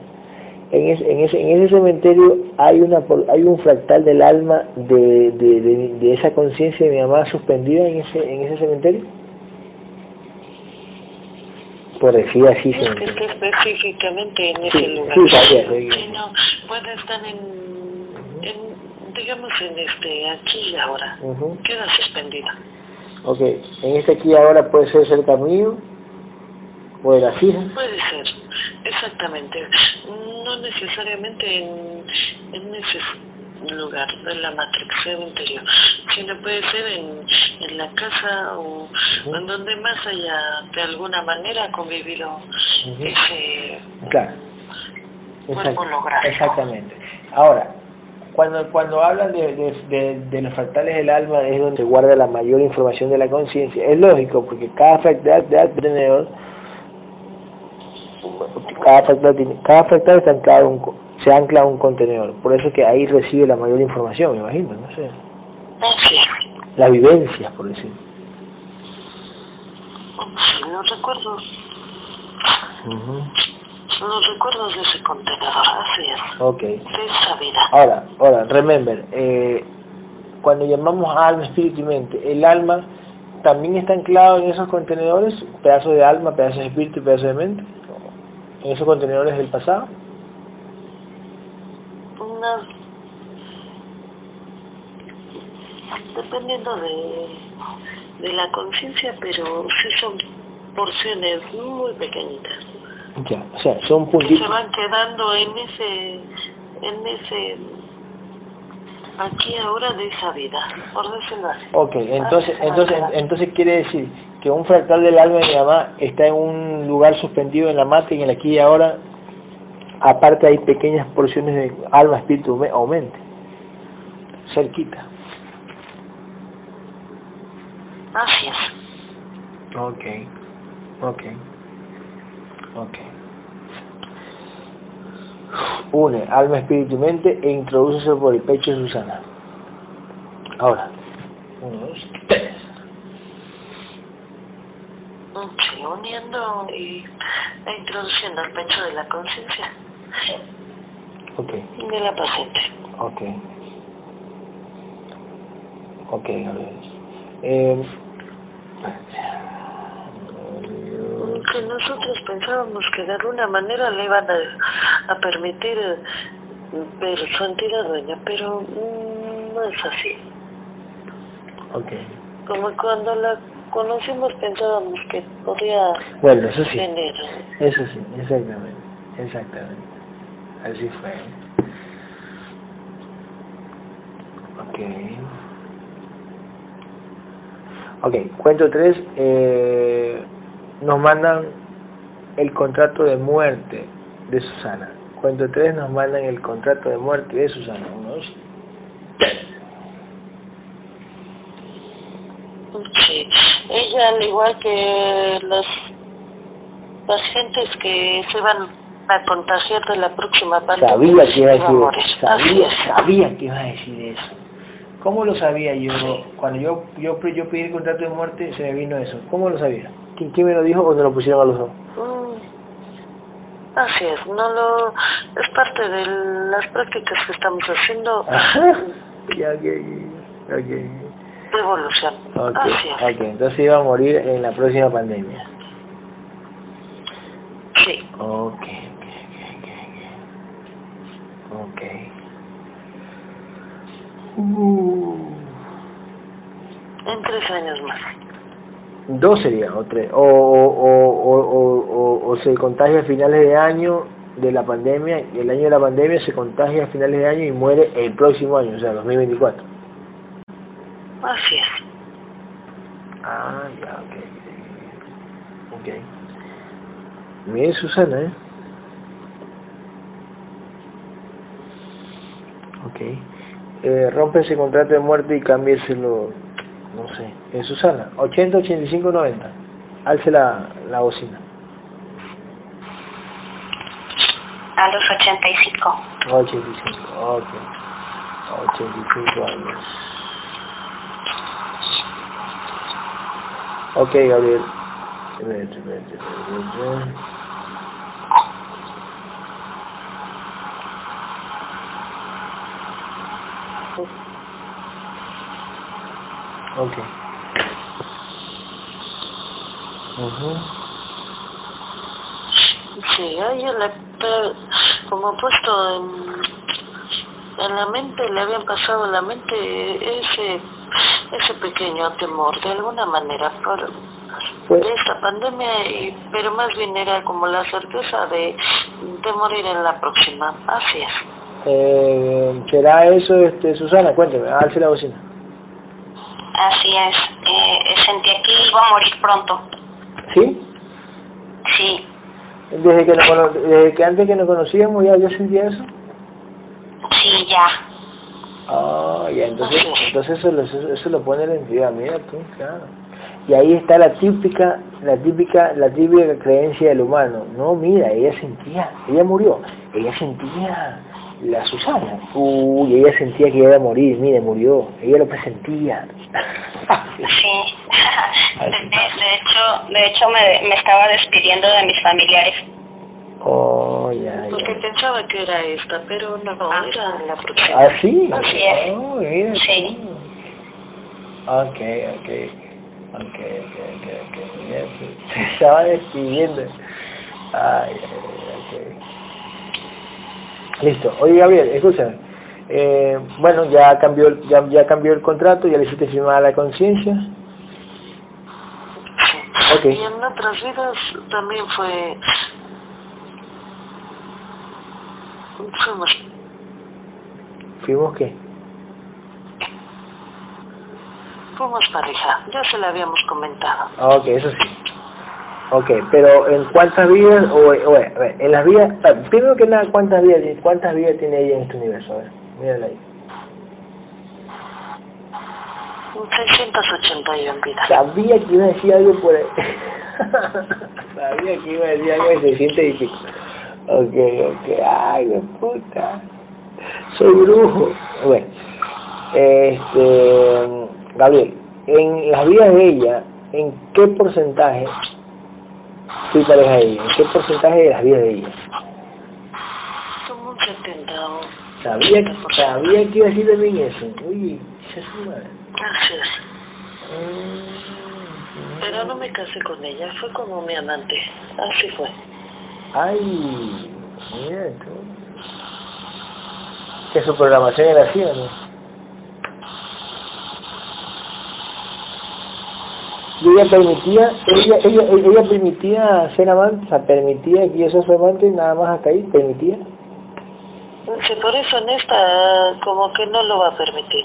en, ese, en ese cementerio hay una hay un fractal del alma de, de, esa conciencia de mi mamá suspendida en ese, en ese cementerio. Por decir así es que está específicamente en ese lugar. sí, no, puede estar en, en, digamos en este aquí y ahora. Queda suspendida. Ok en este aquí ahora puede ser cerca mío Puede ser, exactamente. No necesariamente en, en ese lugar de la matrix interior, sino puede ser en, en la casa o en donde más haya de alguna manera convivido ese claro. cuerpo. Exactamente. Ahora, cuando, cuando hablan de, de, de, los fractales del alma es donde se guarda la mayor información de la conciencia. Es lógico, porque cada fractal de tenedor cada fractal, cada está anclado un, se ancla a un contenedor. Por eso que ahí recibe la mayor información, me imagino, no sé. La vivencia, por decir. No recuerdo. los recuerdos de ese contenedor, así es. Ok. De esa vida. Ahora, ahora, remember, eh, cuando llamamos alma, espíritu y mente, el alma también está anclado en esos contenedores, pedazos de alma, pedazos de espíritu y pedazos de mente, en esos contenedores del pasado. Una... Dependiendo de, de la conciencia, pero sí son porciones muy pequeñitas. Ya, o sea, son que puntitos. se van quedando en ese, en ese, aquí ahora de esa vida, por decirlo así. Ok, entonces, Ah, entonces, entonces quiere decir que un fractal del alma de mi mamá está en un lugar suspendido en la mata y en el aquí y ahora, aparte hay pequeñas porciones de alma, espíritu o mente, cerquita. Así es. Ok, ok, ok. Une alma, espíritu y mente e introduce por el pecho de Susana. Ahora, uno, dos, Sí, uniendo y e introduciendo el pecho de la conciencia Ok, de la paciente. ok. Ok, a ver. Eh, Que nosotros pensábamos que de alguna manera le iban a, a permitir ver su entidad dueña, pero mm, no es así. ok. Como cuando la conocimos pensábamos que podía Bueno, eso sí. tener Eso sí, exactamente, exactamente. Así fue. Ok. Ok, cuento tres. eh, nos mandan el contrato de muerte de Susana. Cuento tres nos mandan el contrato de muerte de Susana. Uno, Sí, ella al igual que los pacientes que se van a contagiar de la próxima pandemia, Sabía que iba a morir. decir Así sabía, es. sabía que iba a decir eso. ¿Cómo lo sabía yo? Cuando yo, yo, yo pedí el contrato de muerte se me vino eso. ¿Cómo lo sabía? ¿Quién, quién me lo dijo o me lo pusieron a los ojos? Mm, Así es, no lo, es parte de las prácticas que estamos haciendo ya, ok, ok. de evolución. Ok, Así es, ok, entonces iba a morir en la próxima pandemia. sí. Ok, ok. Uh, En tres años más. dos sería, o tres. O, o, o, o, o- o se contagia a finales de año de la pandemia, y el año de la pandemia se contagia a finales de año y muere el próximo año, o sea, 2024. Así es. Ah, ya, ok. Ok. Mire Susana, ¿eh? Ok. Eh, rompe ese contrato de muerte y cámbieselo, no sé, en Susana, 80, 85, 90. Alce la, la bocina. A los 85. 85, ok. 85 años. Ok, Gabriel. Ok. Ujú. Sí, a ella le, como puesto en, en la mente, le habían pasado en la mente ese, ese pequeño temor, de alguna manera, por Pues, esta pandemia, y, pero más bien era como la certeza de, de morir en la próxima. Así es. eh, ¿será eso, este, Susana? Cuénteme, alce la bocina. Así es. Eh, sentía que iba a morir pronto. ¿Sí? Sí, Desde que, desde que antes que nos conocíamos ya yo sentía eso. sí, ya. Ah, ya, entonces, entonces eso, lo- eso, eso lo pone la entidad, mira tú, claro. Y ahí está la típica, la típica, la típica creencia del humano. No, mira, ella sentía, ella murió, ella sentía la Susana. Uy, ella sentía que iba a morir, mire, murió, ella lo presentía. Sí. De, de hecho, de hecho me, me estaba despidiendo de mis familiares. Oh, ya, Porque ya. pensaba que era esta, pero no, era la próxima. ¿Ah, sí? Así es. Oh, mira Sí. Ok, ok. Ok, ok, ok, ok. Ya se- estaba despidiendo. Ay, ay, ay, ok. Listo. Oye, Gabriel, escúchame. Eh, bueno, ya cambió, el- ya, ya cambió el contrato, ya le hiciste firmar la conciencia. Ok. Y en otras vidas también fue... Fuimos, ¿Firmó qué? fuimos pareja, ya se la habíamos comentado. Ah, Ok, eso sí. Ok, pero ¿en cuántas vidas? O, o, en las vidas, primero que nada, ¿cuántas vidas, cuántas vidas tiene ella en este universo? A ver, mírala ahí. 681 vidas. Sabía que iba a decir algo por ahí. Sabía que iba a decir algo de 600 y pico. Ok, ok, ay, de puta. Soy brujo. Bueno, este, Gabriel, en las vidas de ella, ¿en qué porcentaje fui pareja de ella? ¿En qué porcentaje de las vidas de ella? Como un 70 o... Sabía, que- sabía que iba a decir también eso. Uy, ya su madre. Así es. Mm, Pero no me casé con ella, fue como mi amante. Así fue. Ay, mira. Que su programación era así, ¿o no? Y ella permitía, ella, ella, ella permitía ser amante, permitía que yo sea su amante nada más hasta ahí, permitía. Sí, por eso en esta como que no lo va a permitir.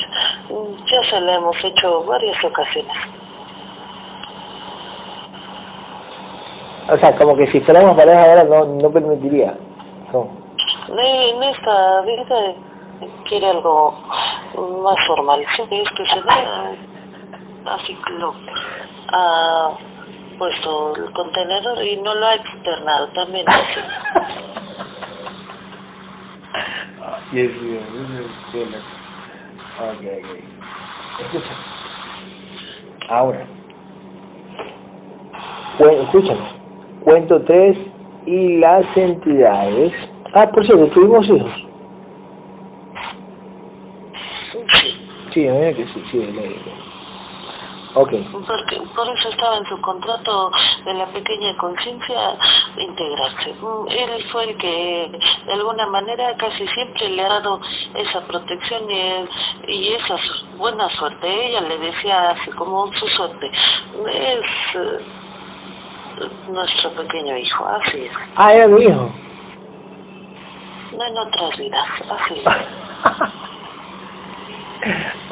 Ya se la hemos hecho varias ocasiones. O sea, como que si fuéramos pareja ahora no, no permitiría. No. En esta vida quiere algo más formal. Sí, es que se da así lo ha puesto el contenedor y no lo ha externado también así. Yes, yes, yes, yes. Ok, ok. Escucha. Ahora. Cuen- escúchame. Cuento tres y las entidades. Ah, por cierto, tuvimos hijos. Sí, a mí que sí, sí, le Ok. porque por eso estaba en su contrato de la pequeña conciencia integrarse. Mm, Él fue el que de alguna manera casi siempre le ha dado esa protección y, y esa buena suerte. Ella le decía así como su suerte. Es eh, nuestro pequeño hijo, así es. Ah, era mi hijo. No en otras vidas, así es.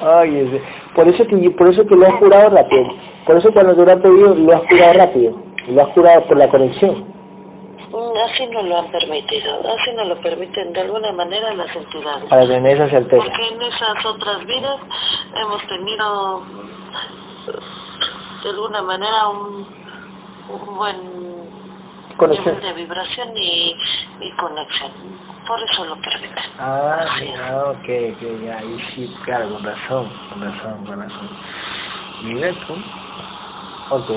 Ay, ese- por eso que por eso que lo has curado rápido. Por eso cuando te lo has pedido lo has curado rápido. Lo has curado por la conexión. Mm, Así no lo han permitido, así no lo permiten de alguna manera las entidades. Para tener esa certeza. Porque en esas otras vidas hemos tenido de alguna manera un, un buen Conexión. de vibración y, y conexión. Por eso lo permiten. Ah, sí, ah, ok, ok, ya, ahí sí, claro, con razón, con razón, con razón. Mira tú. Ok,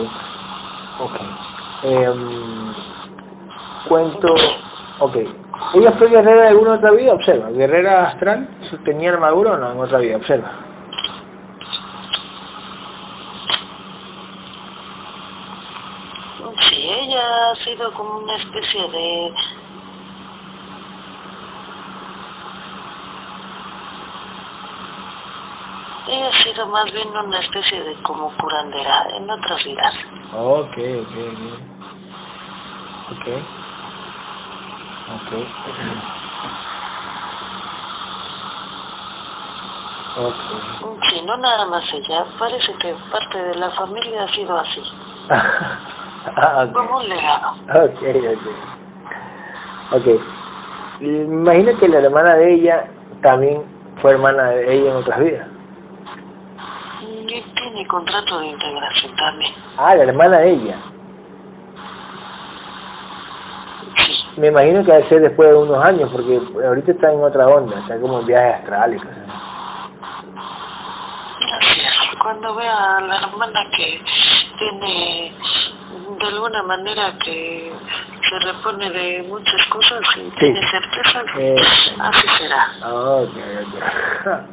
ok. Em, cuento, ok. ¿Ella fue guerrera de alguna otra vida? Observa, guerrera astral, ¿tenía armadura o no en otra vida? Observa. Ha sido como una especie de... Ella ha sido más bien una especie de como curandera en otras vidas. Ok, ok, ok. Ok. Ok. Ok. Sí, no nada más ella, parece que parte de la familia ha sido así, Ah, ok. como un legado. Ok, ok. Ok. Me imagino que la hermana de ella también fue hermana de ella en otras vidas. Y tiene contrato de integración también. Ah, la hermana de ella. Sí, Me imagino que va a ser después de unos años, porque ahorita está en otra onda, está como en viajes astrales. es. Cuando vea a la hermana que tiene de alguna manera que se repone de muchas cosas y tiene certeza que así será. Okay.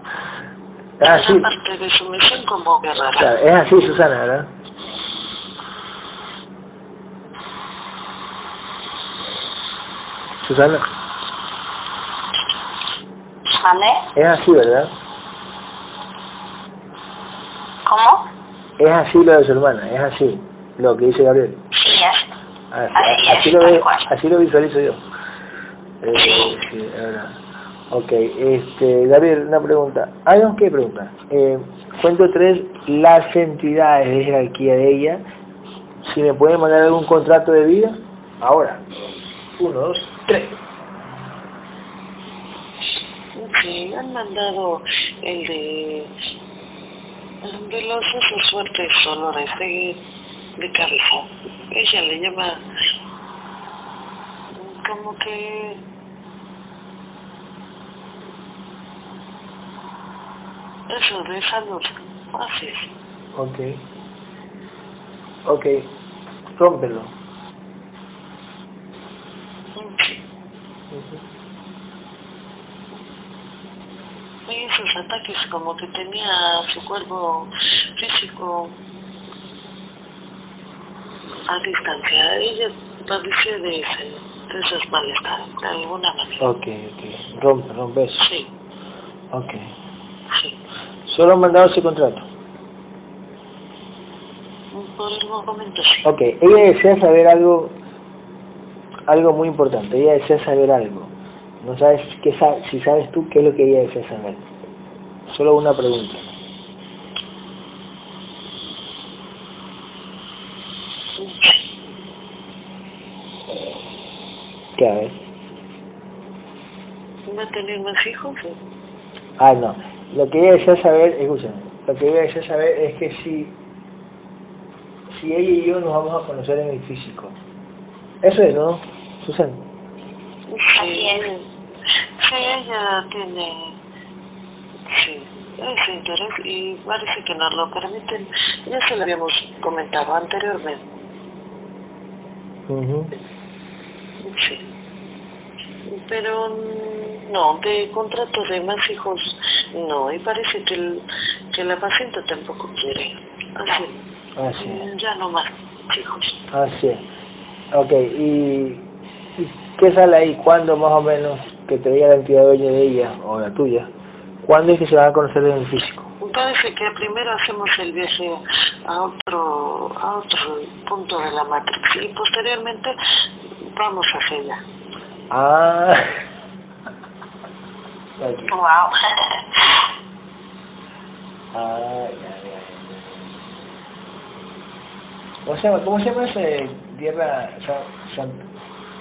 Es así. parte de su misión como guerrera. es así, Susana, ¿verdad? Susana. ¿Vale? Es así, ¿verdad? ¿Cómo? Es así lo de su hermana, es así, lo que dice Gabriel. Sí, es. Así, lo, así lo visualizo yo. Eh, sí. verdad. Ok, este, Gabriel, una pregunta. Ah, no, ¿qué pregunta? Eh, cuento tres, las entidades de jerarquía de ella. Si me pueden mandar algún contrato de vida, ahora. Uno, dos, tres. Sí, han mandado el de, de los esos fuertes olores de, cabeza. Ella le llama como que eso de salud. Así es. Ok. Ok. Rómpelo. Sí. Y esos ataques como que tenía su cuerpo físico a distancia. Ella padecía de, ese, de esos malestares, de alguna manera. Ok, ok. Rompe, rompe eso. Sí. Ok. Sí. ¿Solo han mandado ese contrato? Por el momento sí. Ok, ella desea saber algo, algo muy importante. Ella desea saber algo. No sabes qué si sabes tú qué es lo que ella desea saber. Solo una pregunta. ¿Qué a ver? ¿Va a tener más hijos? Ah, no. Lo que ella desea saber, escúchame, lo que ella desea saber es que si, si ella y yo nos vamos a conocer en el físico. Eso es, ¿no, Susan? Sí, sí, ella tiene, sí, ese interés y parece que nos lo permiten. Ya se lo habíamos comentado anteriormente. Sí. Pero no, de contrato de más hijos no, y parece que, el, que la paciente tampoco quiere. Así. Así. Ya no más hijos. Así. Ok, ¿y, qué sale ahí? ¿Cuándo más o menos que te diga la entidad dueña de ella o la tuya? ¿Cuándo es que se van a conocer en el físico? Parece que primero hacemos el viaje a otro, a otro punto de la matriz y posteriormente vamos hacia allá. Ah. Wow. ah, ¿Cómo se llama, cómo se llama ese tierra,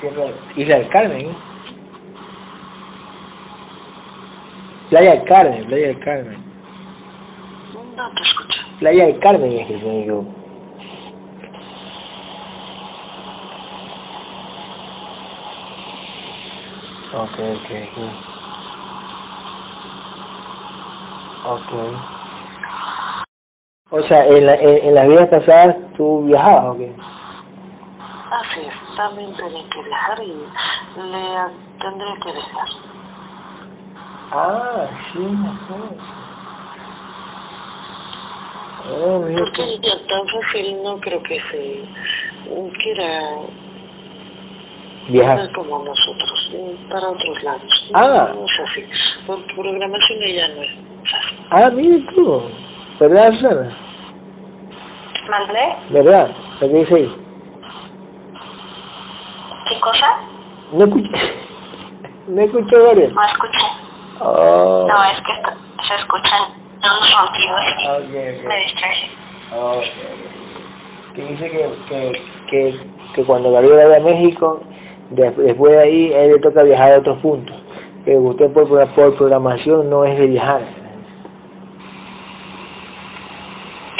tierra, Isla del Carmen? Playa del Carmen, Playa del Carmen. No te escucho. Playa del Carmen es que se me Ok, ok. Ok. O sea, en, la, en, las vidas pasadas tú viajabas o qué? Así es, también tenía que viajar y le tendré que dejar. Ah, sí, mejor. Oh, Porque tan fácil no creo que se quiera viajar como nosotros, para otros lados. Ah. No, es así. Por programación ella no es. Ah, mire tú. ¿Verdad, Susana? ¿Mandé? ¿Verdad? ¿Lo que dice ahí? ¿Qué cosa? No escuché. No escuché, Gabriel. No escuché. Oh. No, es que se escuchan los ronquidos ah, okay, okay. me distraje. Oh, okay, Que dice que, que, que, que cuando Gabriel vaya a México, después de ahí, a él le toca viajar a otros puntos. Que usted por, por programación no es de viajar.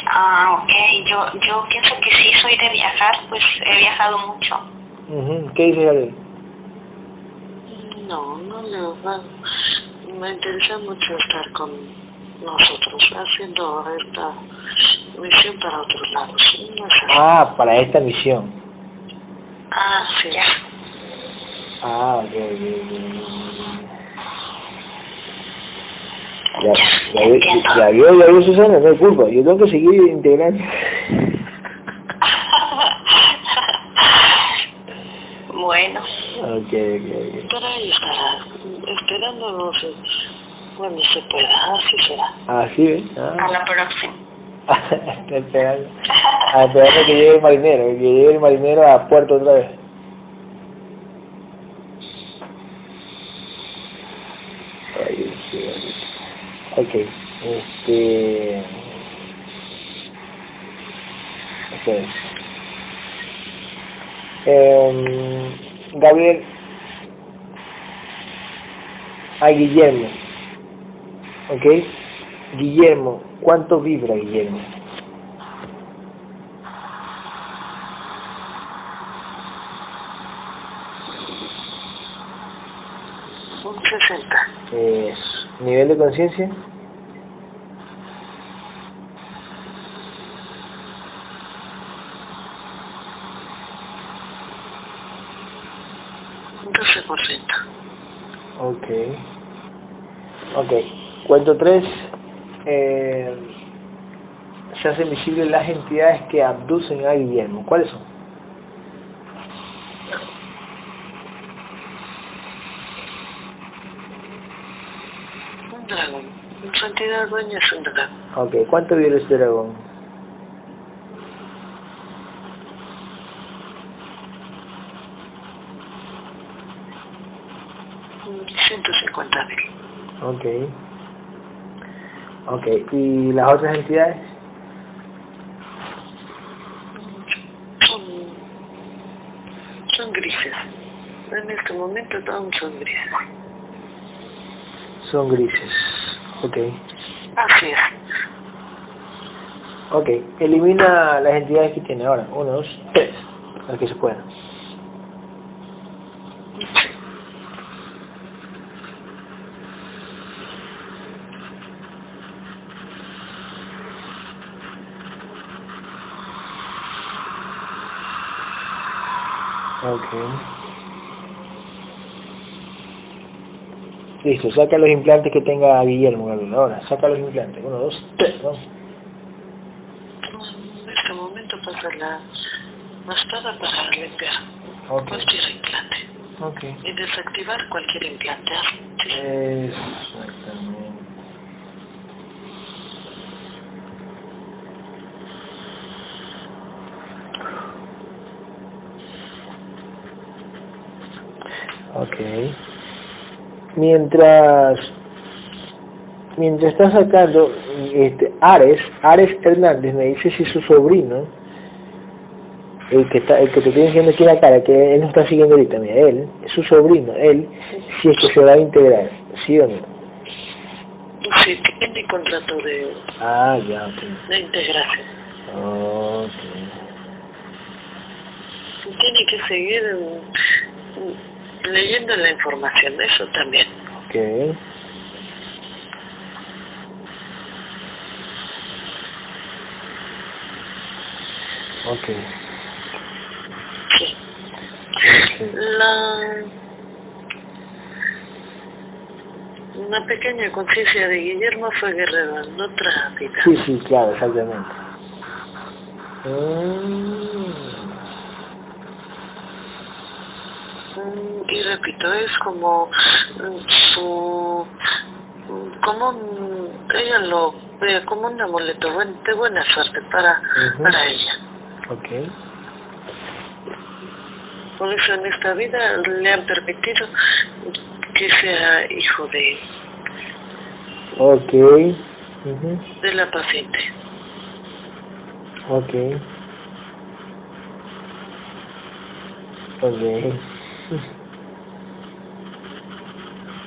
Ah, ok. Yo, yo pienso que sí soy de viajar, pues he viajado mucho. ¿Qué dice Ale? No, no le va. Me interesa mucho estar con nosotros, haciendo esta misión para otros lados. ah, para esta misión. Ah, sí. Ya. Ah, ok, ok, Ya, ya, ya vio, ya vio Susana, no hay culpa, yo tengo que seguir integrando. bueno. Ok, ok, ok. Por ahí estará, esperándonos eh, cuando se pueda, así será. Así ves. A Ah. la próxima. Esperando. Ah, esperando que llegue el marinero, que llegue el marinero a puerto otra vez. Ay, sí, ay. Ok, este... Espera. Em, Gabriel a Guillermo. ¿Ok? Guillermo, ¿cuánto vibra Guillermo? 60. Eh, ¿Nivel de conciencia? Un 12%. Ok. Ok. Cuento 3. se hacen visibles las entidades que abducen a Guillermo. ¿Cuáles son? Un dragón. Su entidad dueña es un dragón. Ok. ¿Cuánto vio este dragón? Un 150 mil. Ok. Ok. ¿Y las otras entidades? Son, son grises. En este momento todos son grises. Son grises. Ok. Así es. Ok. Elimina las entidades que tiene ahora. Uno, dos, tres. Las que se puedan. Sí. Listo, saca los implantes que tenga Guillermo Gabriel. Ahora, saca los implantes. Uno, dos, tres. Vamos. En este momento pasa la, espada para limpiar cualquier implante Ok. y desactivar cualquier implante. Sí. Exactamente. Ok. Mientras mientras está sacando este Ares, Ares Hernández me dice si su sobrino, el que está, el que te estoy diciendo aquí en la cara, que él no está siguiendo ahorita, mira, él, su sobrino, él, si es que se va a integrar, ¿sí o no? Sí, tiene contrato de, Ah, ya, ok. de integración. Tiene que seguir leyendo la información, eso también. Ok. Ok. Sí. La... Una pequeña conciencia de Guillermo fue guerrero en otra vida. Sí, sí, claro, exactamente. Mm, Mm, Y repito, es como mm, su... mm, como ella lo ve como un amuleto de buena suerte para, para ella. ok. Por eso en esta vida le han permitido que sea hijo de, Ok. Ujú, de la paciente. Ok. Ok.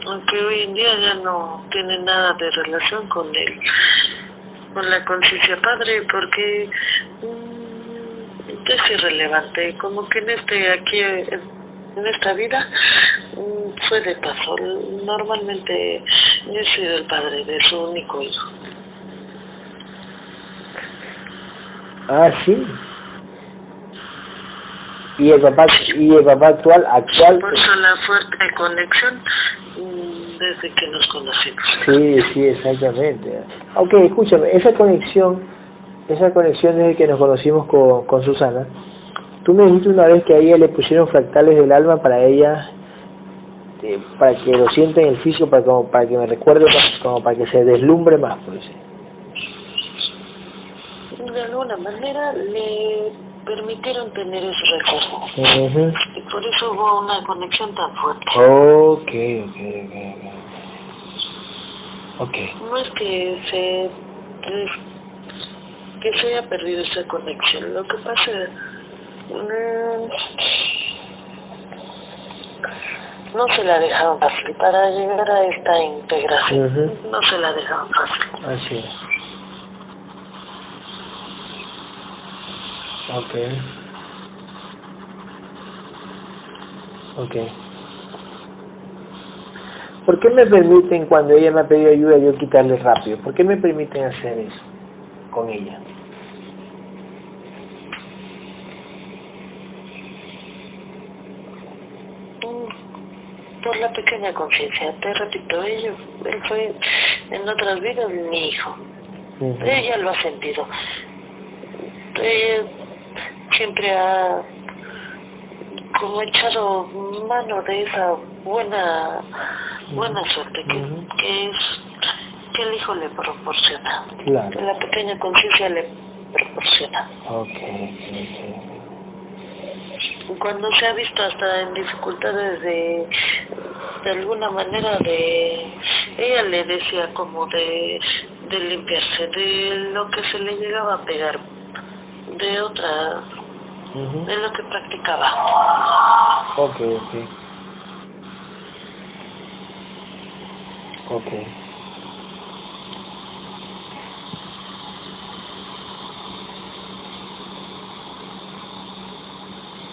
Aunque hoy en día ya no tiene nada de relación con él, con la conciencia padre, porque mm, es irrelevante, como que en este aquí en esta vida mm, fue de paso. Normalmente yo he sido el padre de su único hijo. Ah, sí. y el papá y el papá actual actual Por eso la fuerte conexión desde que nos conocimos. sí sí exactamente ok escúchame esa conexión esa conexión desde que nos conocimos con, con Susana tú me dijiste una vez que a ella le pusieron fractales del alma para ella eh, para que lo sienta en el físico para como para que me recuerde como para que se deslumbre más por eso De alguna manera le permitieron tener ese recuerdo. Ujú. Y por eso hubo una conexión tan fuerte. Ok, ok, ok, ok. Ok, No es que se que se haya perdido esa conexión. Lo que pasa mm, no se la dejaron fácil. Para llegar a esta integración no se la dejaron fácil. así es. Ok. Ok. ¿Por qué me permiten cuando ella me ha pedido ayuda yo quitarle rápido? ¿Por qué me permiten hacer eso con ella? Mm, Por la pequeña conciencia, te repito, ello, él fue en otras vidas mi hijo. Ella lo ha sentido. Ella siempre ha como echado mano de esa buena buena suerte que, que es que el hijo le proporciona, que Claro. la pequeña conciencia le proporciona. Cuando se ha visto hasta en dificultades de de alguna manera de ella le decía como de, de limpiarse de lo que se le llegaba a pegar de otra Ujú. de lo que practicaba Ok, ok. Ok.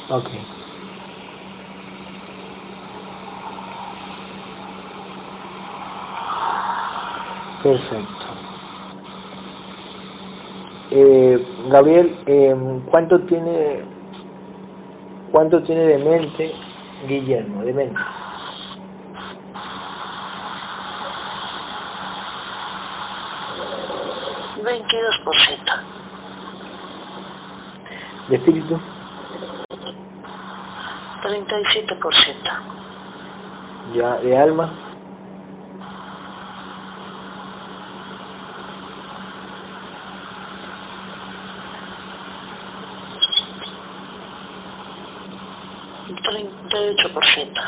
Ok. Perfecto. Eh, Gabriel, eh, ¿cuánto tiene cuánto tiene de mente Guillermo? De mente. veintidós por ciento ¿De espíritu? treinta y siete por ciento Ya, de alma. Treinta y ocho por ciento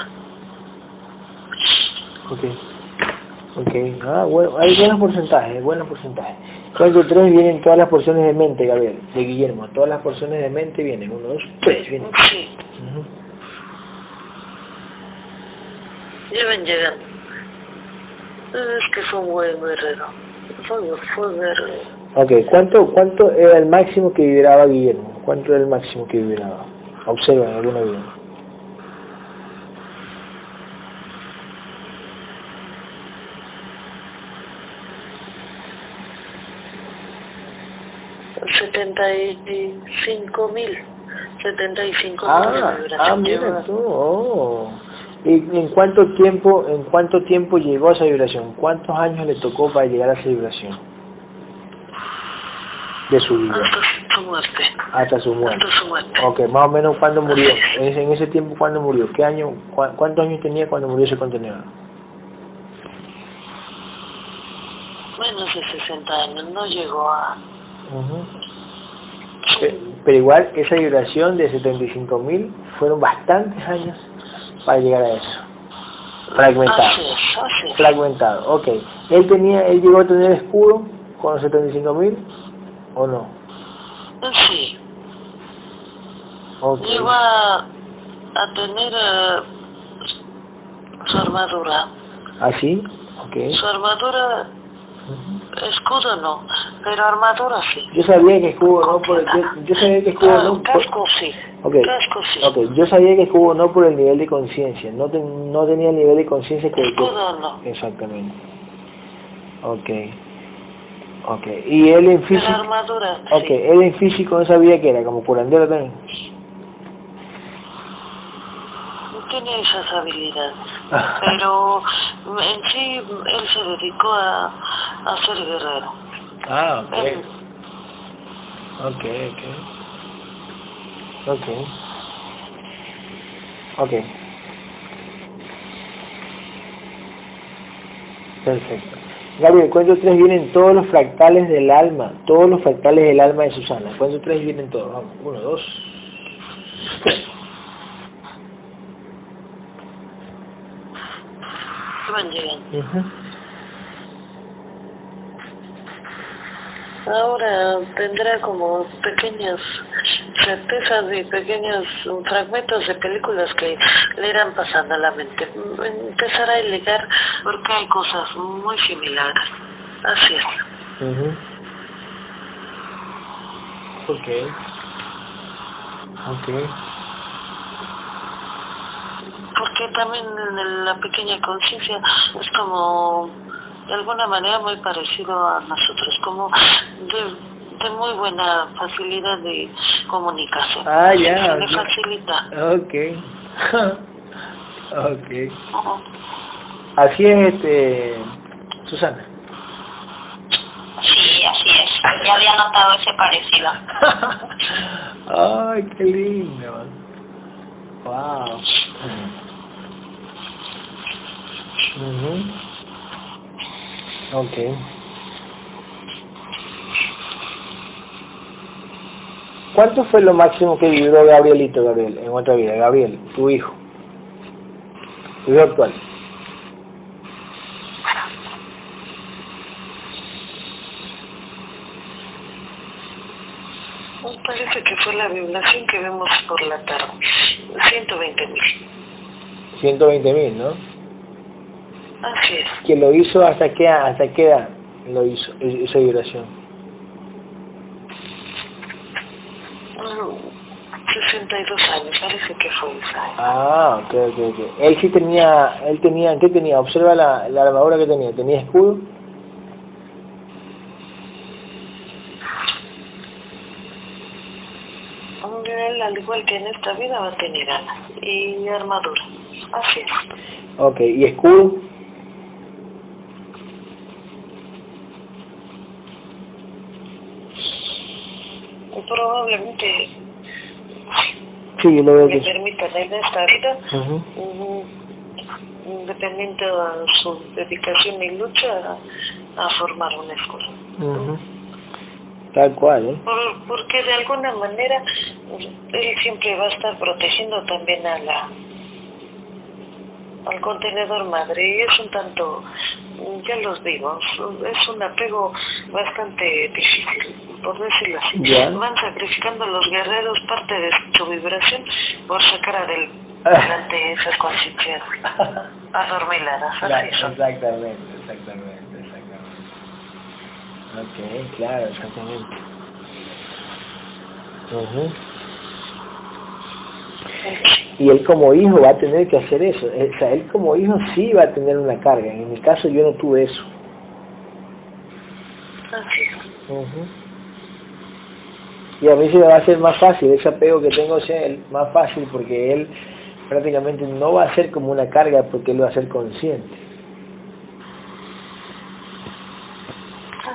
Ok. Ok. Ah, bueno, hay buenos porcentajes, buenos porcentajes. ¿Cuánto tres vienen todas las porciones de mente, Gabriel? De Guillermo. Todas las porciones de mente vienen. Uno, dos, tres vienen. sí llevan llegando es que fue un buen guerrero fue, fue guerrero Ok, ¿cuánto, ¿cuánto era el máximo que vibraba Guillermo? ¿Cuánto era el máximo que vibraba? Observan alguna vida. Setenta y cinco mil setenta y cinco mil Ah, de ah, mira tú. oh. ¿Y en cuánto tiempo, en cuánto tiempo llegó a esa vibración? ¿Cuántos años le tocó para llegar a esa vibración? De su vida, hasta su muerte hasta su muerte. hasta su muerte Ok, más o menos cuándo murió. En ese, en ese tiempo, ¿cuándo murió? ¿Qué año, cuántos años tenía cuando murió ese contenedor? menos de 60 años no llegó a. Pe- Pero igual esa vibración de 75.000 fueron bastantes años para llegar a eso. Fragmentado. así es así es Fragmentado, ok. ¿Él tenía, él llegó a tener escudo con los 75.000 o no? sí Ok. llegó a, a tener eh, su armadura ¿Así? Ok. su armadura. Escudo no pero armadura sí Yo sabía que escudo no por el, yo, yo sabía que escudo no por, casco sí Ok. casco sí ok, yo sabía que escudo no por el nivel de conciencia, no, ten- no tenía el nivel de conciencia que, escudo no Exactamente. Ok. Ok. ¿Y él en pero físico? armadura Ok, sí él en físico no sabía que era, como curandero también. Tiene esas habilidades, pero en sí él se dedicó a, a ser guerrero. Ah, ok. Él- Ok, ok. Ok. Ok. Perfecto. Gabriel, cuento tres vienen todos los fractales del alma, todos los fractales del alma de Susana. Cuento tres vienen todos. Vamos, uno, dos, Ujú. Ahora tendrá como pequeñas certezas y pequeños fragmentos de películas que le irán pasando a la mente. Empezará a ligar porque hay cosas muy similares. Así es. Ujú. Ok. Ok. Porque también en la pequeña conciencia es como de alguna manera muy parecido a nosotros, como de, de muy buena facilidad de comunicación. Ah, ya, le ya. facilita. Ok. ok. Así es, este, Susana. Sí, así es. Ya había notado ese parecido. Ay, qué lindo. Wow. Ujú. Ok. ¿Cuánto fue lo máximo que vivió Gabrielito, Gabriel, en otra vida? Gabriel, tu hijo. Tu hijo actual. Parece que fue la violación que vemos por la tarde. 120 mil. 120 mil, ¿no? Así es. Que lo hizo hasta qué, hasta qué edad lo hizo, esa violación. Mm, 62 años, parece que fue esa. Ah, ok, ok, ok. Él sí tenía, él tenía, ¿qué tenía? Observa la, la armadura que tenía. ¿Tenía escudo? Él, al igual que en esta vida, va a tener alas y armadura. Así es. Ok, ¿y escudo? Probablemente Sí, yo lo veo le que sí. permitan en esta vida, Ujú. mm, dependiendo a su dedicación y lucha, a, a formar un escudo. Ujú. Tal cual, ¿eh? Por- porque de alguna manera él siempre va a estar protegiendo también a la al contenedor madre y es un tanto, ya los digo, es un apego bastante difícil, por decirlo así. Van sacrificando a los guerreros parte de su vibración por sacar adel- adelante esas conciencias adormiladas. Así son. Exactamente, exactamente, exactamente. Ok, claro, exactamente. Ujú. Y él como hijo va a tener que hacer eso. Eh, O sea, él como hijo sí va a tener una carga. En mi caso yo no tuve eso. Así. Y a mí se me va a hacer más fácil, ese apego que tengo hacia él, más fácil porque él prácticamente no va a ser como una carga porque él va a ser consciente.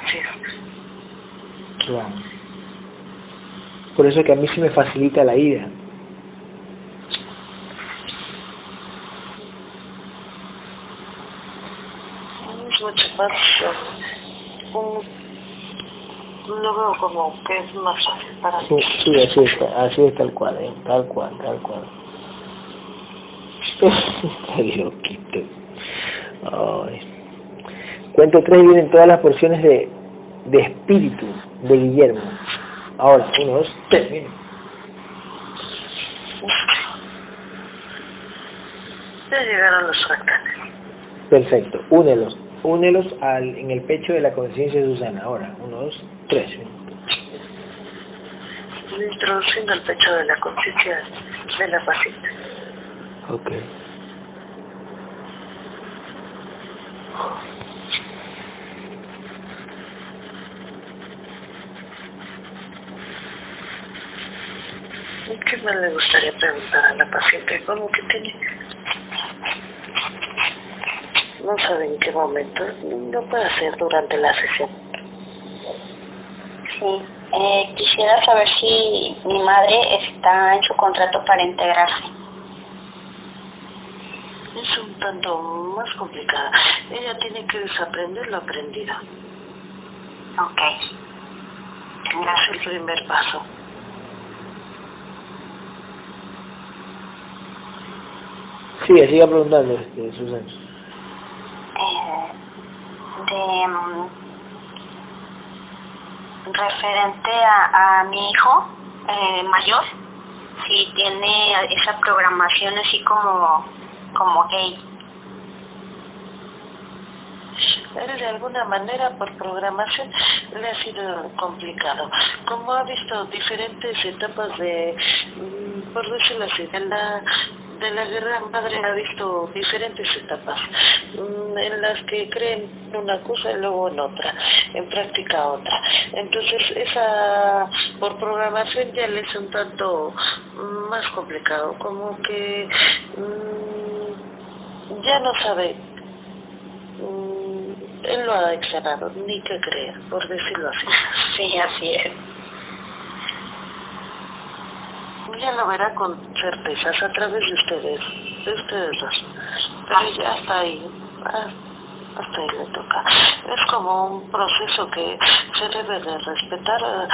Es. Claro. Por eso que a mí sí me facilita la ida. es lo veo como que es más fácil para mí. Sí, sí, así es, así es tal cual, ¿eh? tal cual, tal cual. Está loquito. Ay. Cuento tres vienen todas las porciones de, de espíritu de Guillermo. Ahora, uno, dos, tres, vienen. Ya llegaron los fractales. Perfecto, únelos, únelos al, en el pecho de la conciencia de Susana. Ahora, uno, dos, tres. introduciendo el pecho de la conciencia de la paciente. Ok. ¿Qué más le gustaría preguntar a la paciente? ¿Cómo que tiene? No sabe en qué momento. No puede ser durante la sesión. Sí. Eh, quisiera saber si mi madre está en su contrato para integrarse. Es un tanto más complicada. Ella tiene que desaprender lo aprendido. Ok. Es el primer paso. Sí, siga preguntando, este, Susana. Eh, de, mm, referente a, a mi hijo eh, mayor, si tiene esa programación así como, como gay. Él de alguna manera por programación le ha sido complicado. Como ha visto diferentes etapas de, mm, por decirlo así, de de la guerra madre ha visto diferentes etapas mm, en las que creen una cosa y luego en otra, en práctica otra. Entonces esa por programación ya le es un tanto mm, más complicado, como que mm, ya no sabe él lo ha declarado, ni que crea, por decirlo así. Sí, así es. Ya lo verá con certezas a través de ustedes, de ustedes dos. Pero ya hasta ahí, ah, hasta ahí le toca. Es como un proceso que se debe de respetar. eh,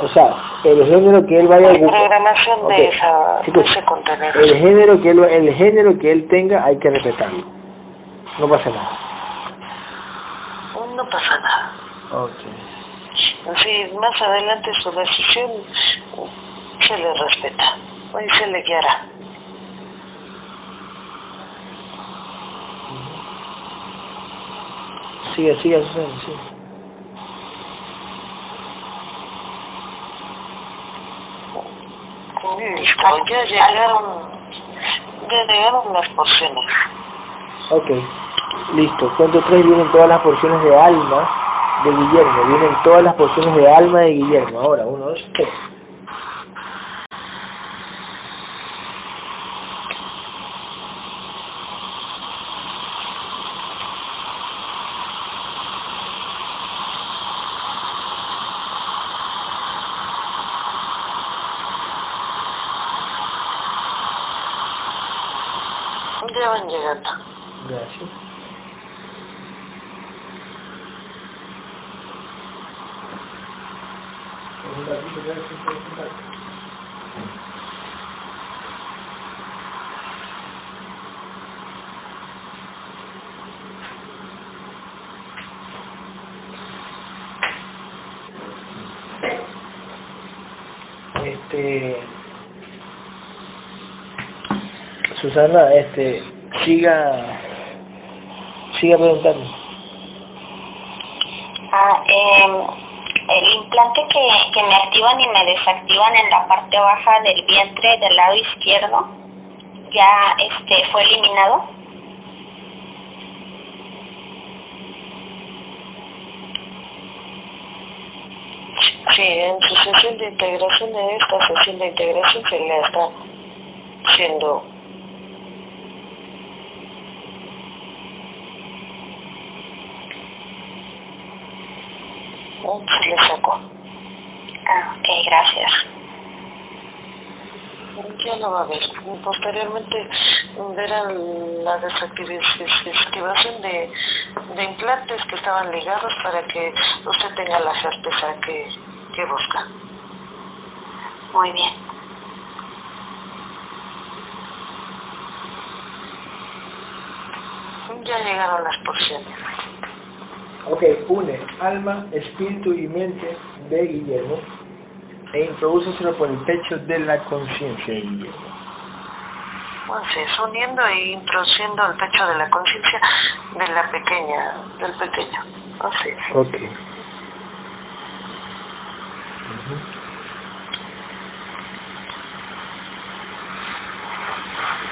O sea, el género que él vaya a programación de, esa, Sí, de ese contenedor. el género que él, el género que él tenga hay que respetarlo. No pasa nada. No pasa nada. Si más adelante su decisión se le respeta y se le guiará. Sigue, sigue, Susana, sí. Listo, ya llegaron, ya llegaron las porciones. Ok. Listo. Cuento tres vienen todas las porciones de alma de Guillermo. Vienen todas las porciones de alma de Guillermo. Ahora, uno, dos, tres. Ya van llegando. Gracias. Este Susana, este siga siga preguntando. Ah, em, el implante que, que me activan y me desactivan en la parte baja del vientre del lado izquierdo, ya este fue eliminado. Sí, en su sesión de integración, en esta sesión de integración se le está siendo se le. Ah, ok, gracias. Ya lo va a ver. Posteriormente verán la desactivación de, de implantes que estaban ligados para que usted tenga la certeza que, que busca. Muy bien. Ya llegaron las porciones. Ok, une alma, espíritu y mente de Guillermo e introdúceselo por el pecho de la conciencia de Guillermo. Entonces, uniendo e introduciendo el pecho de la conciencia de la pequeña, del pequeño. Así es. Ok.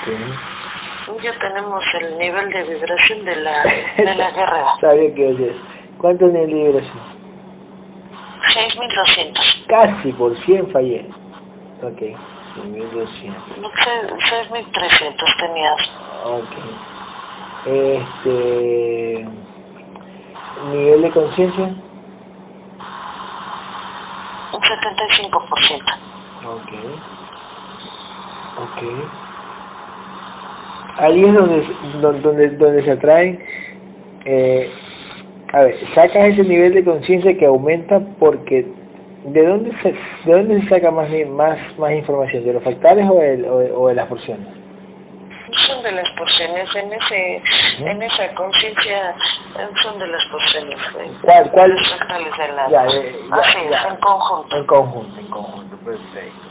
Ok. Ya tenemos el nivel de vibración de la, de la guerrera. Sabía que oyes. ¿Cuánto nivel de vibración? Sí. 6.200. Casi por 100 fallé. Ok, 6.200. 6.300 tenías. Ok. Este... Nivel de conciencia. Un 75%. Ok. Ok. Ahí es donde, donde, donde se atraen, eh, a ver, sacas ese nivel de conciencia que aumenta porque ¿de dónde se, de dónde se saca más, más, más información? ¿De los fractales o de, o de las porciones? son de las porciones, en ese, en esa conciencia son de las porciones. ¿Cuál, cuál? Los fractales de la... Ya, Así es, en conjunto. En conjunto, en conjunto, perfecto.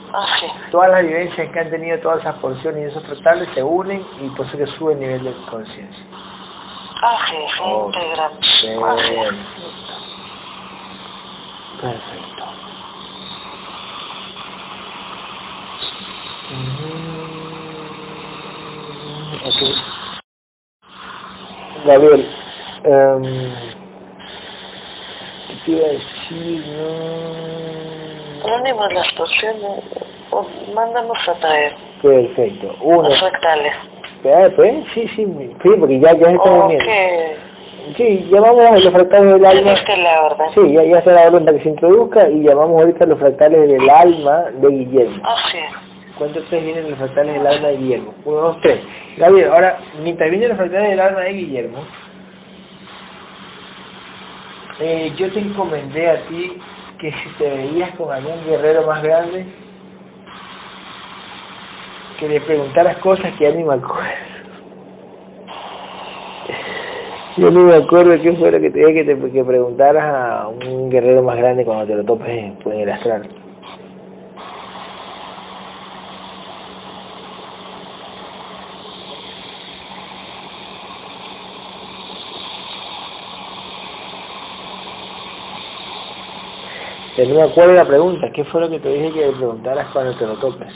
Todas las vivencias que han tenido todas esas porciones y esos fractales se unen y por eso que sube el nivel de conciencia. Así es, se integran. Perfecto. Okay. Gabriel, um, ¿qué te iba a decir? Unimos las porciones, o mandamos a traer. Perfecto. Uno. Los fractales. Ah, pues, sí, sí, sí, porque ya, ya está uniendo. Sí, llamamos a los fractales del alma. la orden. Sí, ya, ya está la orden para que se introduzca y llamamos ahorita a los fractales del alma de Guillermo. Ah, sí. ¿Cuántos tres vienen los fractales del alma de Guillermo? Uno, dos, tres. Gabriel, ahora, mientras vienen los fractales del alma de Guillermo, eh, yo te encomendé a ti que si te veías con algún guerrero más grande, que le preguntaras cosas que ya ni me acuerdo. Yo no me acuerdo qué fue lo que te dije que, te, preguntaras a un guerrero más grande cuando te lo topes en, en el astral. No me acuerdo la pregunta. ¿Qué fue lo que te dije que preguntaras cuando te lo topes?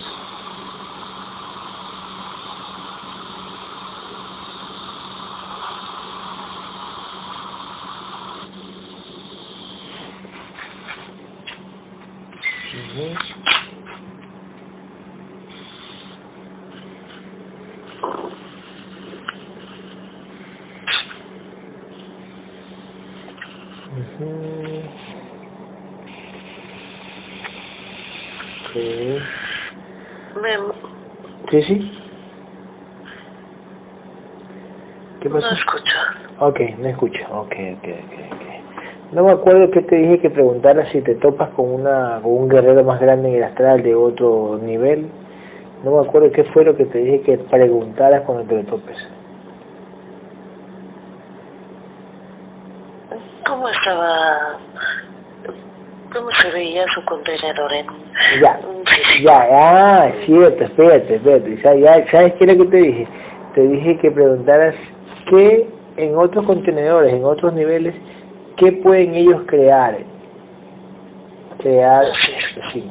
Sí, sí. ¿Qué pasó? No escucho. Ok, no escucho. Ok, ok, ok. No me acuerdo que te dije que preguntara si te topas con, una, con un guerrero más grande en el astral de otro nivel. No me acuerdo qué fue lo que te dije que preguntaras cuando te lo topes. ¿Cómo estaba ¿Cómo se veía su contenedor en...? Ya, ya, ah, cierto, espérate, espérate, ya, ya, ¿sabes qué era que te dije? Te dije que preguntaras qué en otros contenedores, en otros niveles, qué pueden ellos crear. Crear, sí.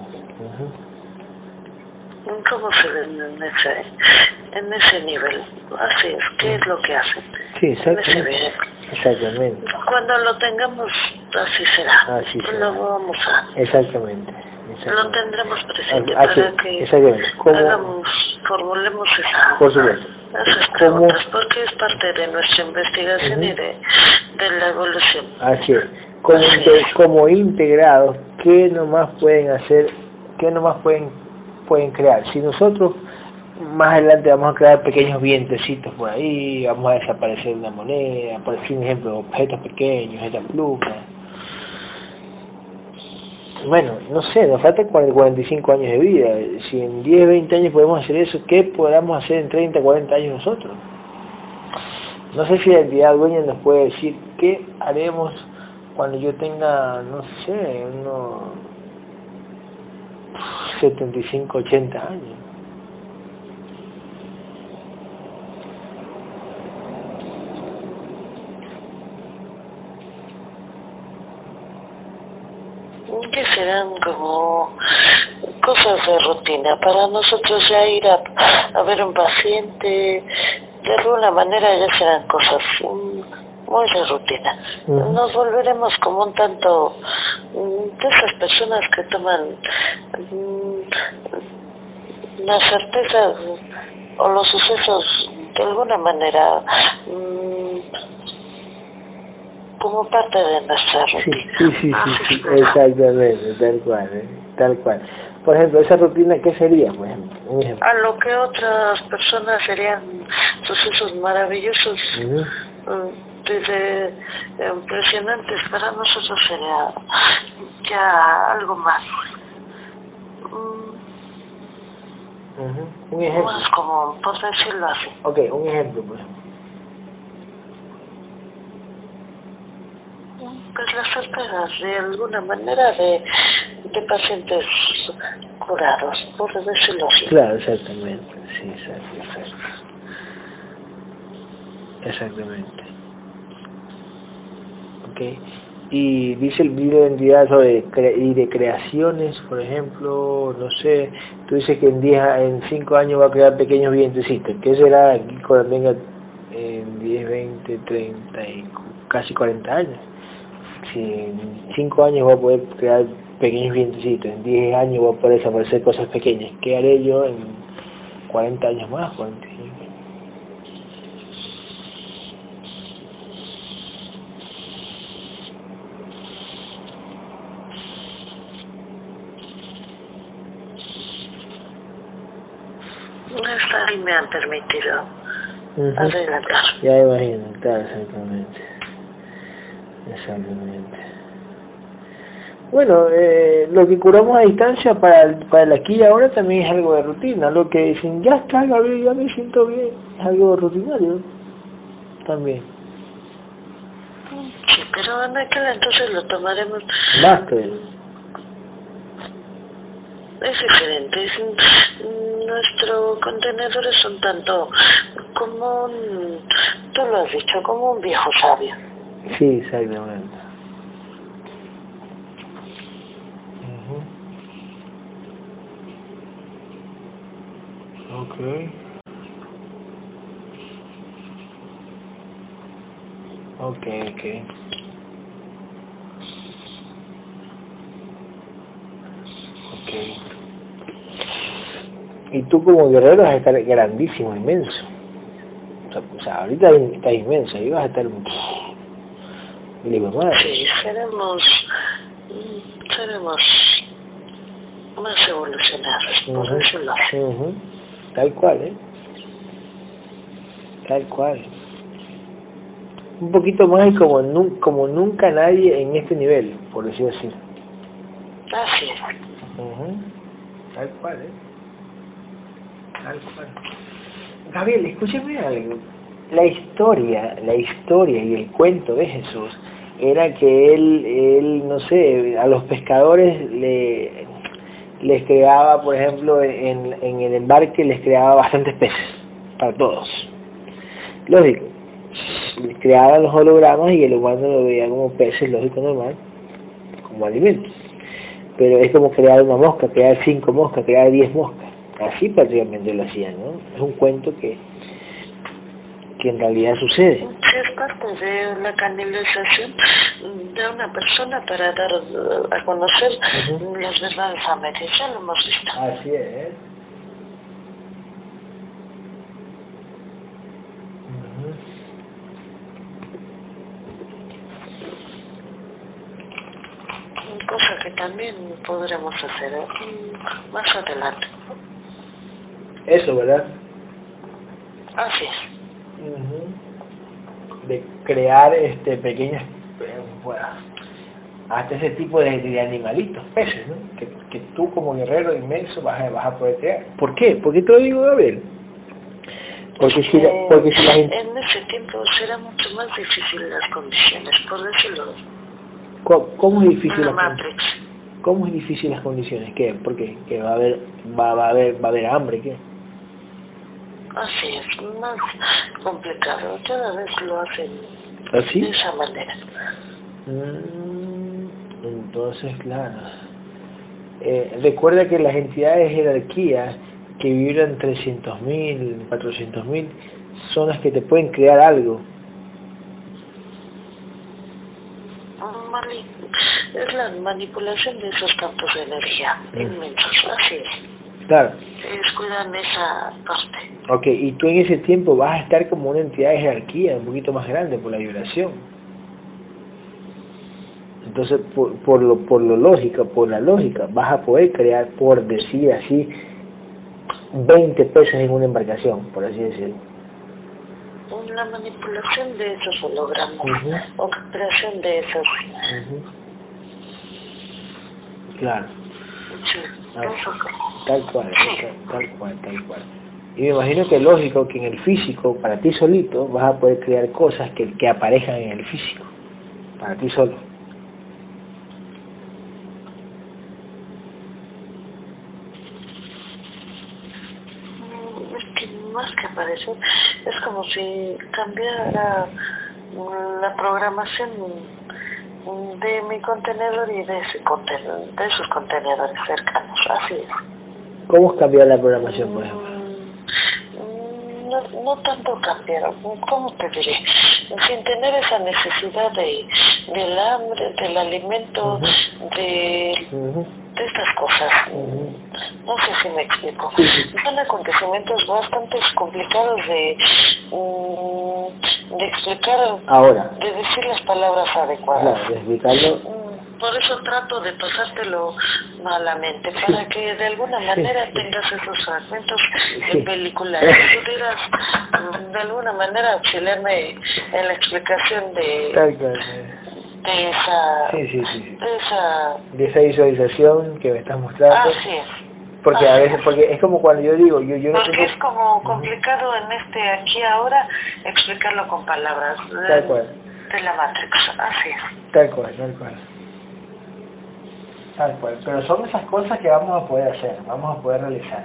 ¿Cómo se ven en ese, en ese nivel? Así es, ¿qué es lo que hacen? Sí, exactamente. Exactamente. Cuando lo tengamos, así será. Así será. Lo vamos a... Exactamente. Lo tendremos presente para que hagamos, formulemos esa, Por supuesto. esas preguntas, porque es parte de nuestra investigación y de, de, la evolución. Así es. Como, como integrados, ¿qué nomás pueden hacer? ¿Qué nomás pueden, pueden crear? Si nosotros más adelante vamos a crear pequeños vientecitos por ahí, vamos a desaparecer una moneda, por ejemplo, objetos pequeños, esta pluma. Bueno, no sé, nos faltan 45 años de vida. Si en 10, 20 años podemos hacer eso, ¿qué podamos hacer en 30, 40 años nosotros? No sé si la entidad dueña nos puede decir qué haremos cuando yo tenga, no sé, unos 75, 80 años. Que serán como cosas de rutina. Para nosotros ya ir a, ver un paciente, de alguna manera ya serán cosas muy de rutina. Nos volveremos como un tanto de esas personas que toman mm, la certeza o los sucesos de alguna manera mm, como parte de nuestra rutina. Sí, sí, sí, sí, sí, exactamente, tal cual, ¿eh? tal cual. Por ejemplo, esa rutina, ¿qué sería, por ejemplo? Un ejemplo. A lo que otras personas serían sucesos maravillosos, mm, desde eh, impresionantes, para nosotros sería ya algo más. mm, Ujú. Un ejemplo. Más como, por decirlo así. Ok, un ejemplo, por ejemplo. Pues las certezas de alguna manera de, de pacientes curados, por decirlo así. Claro, exactamente, sí, exacto, exacto. Exactamente. Ok. Y dice el libro de identidad sobre cre- y de creaciones, por ejemplo, no sé, tú dices que en 10, a- en 5 años va a crear pequeños vientecitos. ¿Qué será aquí cuando tenga en 10, 20, 30 y casi 40 años? Si en 5 años voy a poder crear pequeños vientecitos, en 10 años voy a poder desaparecer cosas pequeñas. ¿Qué haré yo en 40 años más? 45? Hasta ahí me han permitido Ujú. adelantar. Ya imagino, claro, exactamente. Exactamente. Bueno, eh, lo que curamos a distancia para el, para el aquí y ahora también es algo de rutina. Lo que dicen, ya está, Gabriel, ya me siento bien, es algo rutinario también. Sí, pero en aquel entonces lo tomaremos. Más creo. Es diferente. Es, nuestro contenedor es un tanto como un, tú lo has dicho, como un viejo sabio. Sí, exactamente. Ujú. Ok. Ok, ok. Ok. Y tú como guerrero vas a estar grandísimo, inmenso. O sea, ahorita estás inmenso, ahí vas a estar... Y le digo, madre, Sí, seremos, mm, seremos más evolucionados, por decirlo así. Ujú. Tal cual, ¿eh? Tal cual. Un poquito más y como, nu- como nunca nadie en este nivel, por decirlo así. Así es. Ujú. Tal cual, ¿eh? Tal cual. Gabriel, escúchame algo. La historia, la historia y el cuento de Jesús era que él, él no sé, a los pescadores le, les creaba, por ejemplo, en, en el embarque les creaba bastantes peces, para todos. Lógico, les creaba los hologramas y el humano lo veía como peces, lógico, normal, como alimento. Pero es como crear una mosca, crear cinco moscas, crear diez moscas. Así prácticamente lo hacían, ¿no? Es un cuento que, que en realidad sucede. Sí, es parte de la canalización de una persona para dar a conocer Ujú. las verdades a medias. Ya lo hemos visto. Así es. Cosa que también podremos hacer eh, más adelante. Eso, ¿verdad? Así es. De crear este pequeños, eh, bueno, hasta ese tipo de, de animalitos, peces, ¿no? Que, que tú como guerrero inmenso vas a, vas a poder crear. ¿Por qué? ¿Por qué te lo digo, Gabriel? Porque si, la- Eh, porque si la gente... En ese tiempo será mucho más difícil las condiciones, por decirlo. ¿Cómo, cómo es difícil las con- Matrix. ¿Cómo es difícil las condiciones? ¿Qué? ¿Por qué? ¿Que va a haber, va, va a haber, va a haber hambre? ¿Qué? Así es, más complicado. Cada vez lo hacen de ¿Así? esa manera. Mm, entonces, claro. Eh, recuerda que las entidades de jerarquía que vibran 300.000, 400.000, son las que te pueden crear algo. Es la manipulación de esos campos de energía Mm. inmensos, así es. Claro. Ellos cuidan esa parte. Ok, y tú en ese tiempo vas a estar como una entidad de jerarquía un poquito más grande por la vibración. Entonces, por, por lo, por lo lógica, por la lógica, vas a poder crear, por decir así, 20 pesos en una embarcación, por así decirlo. La manipulación de esos hologramas, Ujú. o creación de esos... Claro, Sí. Tal cual, tal, cual, tal cual. Y me imagino que es lógico que en el físico, para ti solito, vas a poder crear cosas que, que aparezcan en el físico, para ti solo. Mm, Es que más que aparecer, es como si cambiara la programación de mi contenedor y de ese contenedor, de sus contenedores cercanos, así es. ¿Cómo es cambiar la programación, por ejemplo? Mm, No, no tanto cambiar, ¿cómo te diré? Sin tener esa necesidad de, del hambre, del alimento, de, de estas cosas. No sé si me explico. Son acontecimientos bastante complicados de, mm, de explicar, Ahora, de decir las palabras adecuadas. claro, de explicarlo, Mm, Por eso trato de pasártelo malamente, para que de alguna manera tengas esos fragmentos en película y pudieras mm, de alguna manera auxiliarme en la explicación de. De esa... Sí, sí, sí, sí. De esa... De esa visualización que me estás mostrando, Así es. porque a veces, porque es como cuando yo digo, yo, yo no Porque es como complicado en este aquí ahora explicarlo con palabras de, tal cual, de la Matrix. Así es. tal cual, tal cual. Tal cual, pero son esas cosas que vamos a poder hacer, vamos a poder realizar.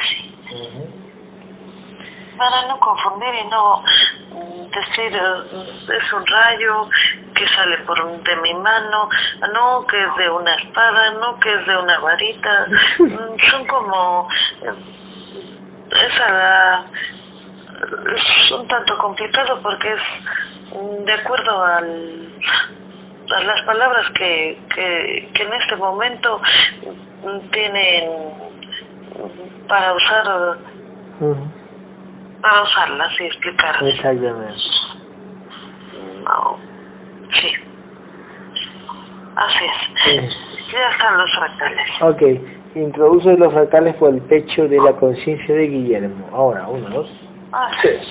Sí. Para no confundir y no decir eh, es un rayo que sale por de mi mano, no que es de una espada, no que es de una varita. Mm, Son como eh, esa es un tanto complicado porque es de acuerdo al, a las palabras que, que, que en este momento tienen para usar. Para usarlas y explicarlas. Exactamente. No, sí. Así es. Sí. Ya están los fractales. Ok, introduce los fractales por el pecho de la conciencia de Guillermo. Ahora, uno, dos, Así es.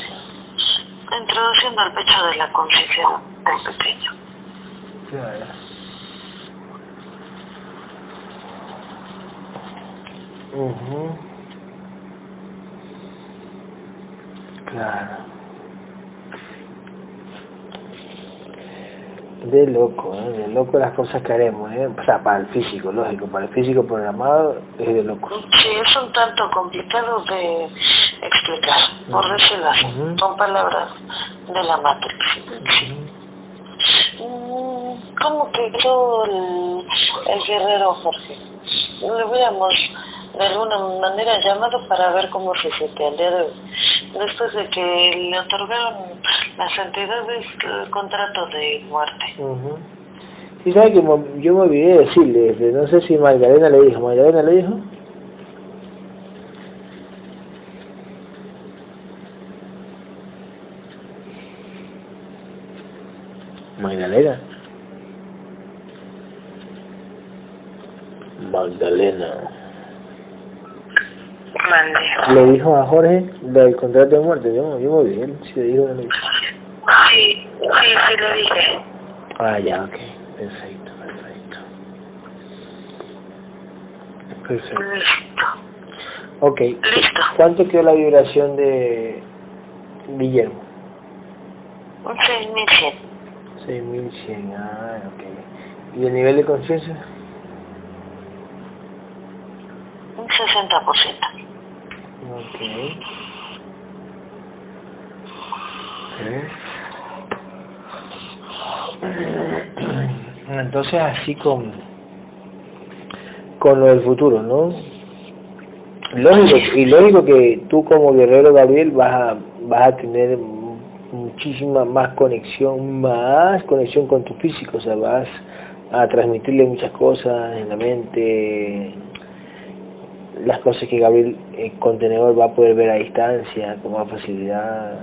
Introduciendo al pecho de la conciencia del pequeño. Claro. Ujú. Claro. De loco, ¿eh? de loco las cosas que haremos, ¿eh? o sea, para el físico, lógico, para el físico programado es de loco. Sí, es un tanto complicado de explicar, por decirlo así, Ujú. con palabras de la Matrix. Mm, ¿Cómo que yo el, el guerrero Jorge? Le hubiéramos de alguna manera llamado para ver cómo se siente al día de. Después de que le otorgaron las entidades el contrato de muerte. Ujú. Sí, sabe que yo me olvidé de decirle, este, no sé si Magdalena le dijo, ¿Magdalena le dijo? Magdalena. Magdalena. Mande. Le dijo a Jorge lo del contrato de muerte, yo, yo me olvidé, si le dijo. Sí, sí, sí le dije. Ah, ya, ok. Perfecto, perfecto. Perfecto. Listo. Ok. Listo. ¿Cuánto quedó la vibración de Guillermo? Un 6100. 6100, ah, ok. ¿Y el nivel de conciencia? Un 60%. Ok. Ok. Entonces así con con lo del futuro, ¿no? Lógico, y lógico que tú como guerrero Gabriel vas a, vas a tener muchísima más conexión, más conexión con tu físico, o sea, vas a transmitirle muchas cosas en la mente, las cosas que Gabriel el contenedor va a poder ver a distancia con más facilidad.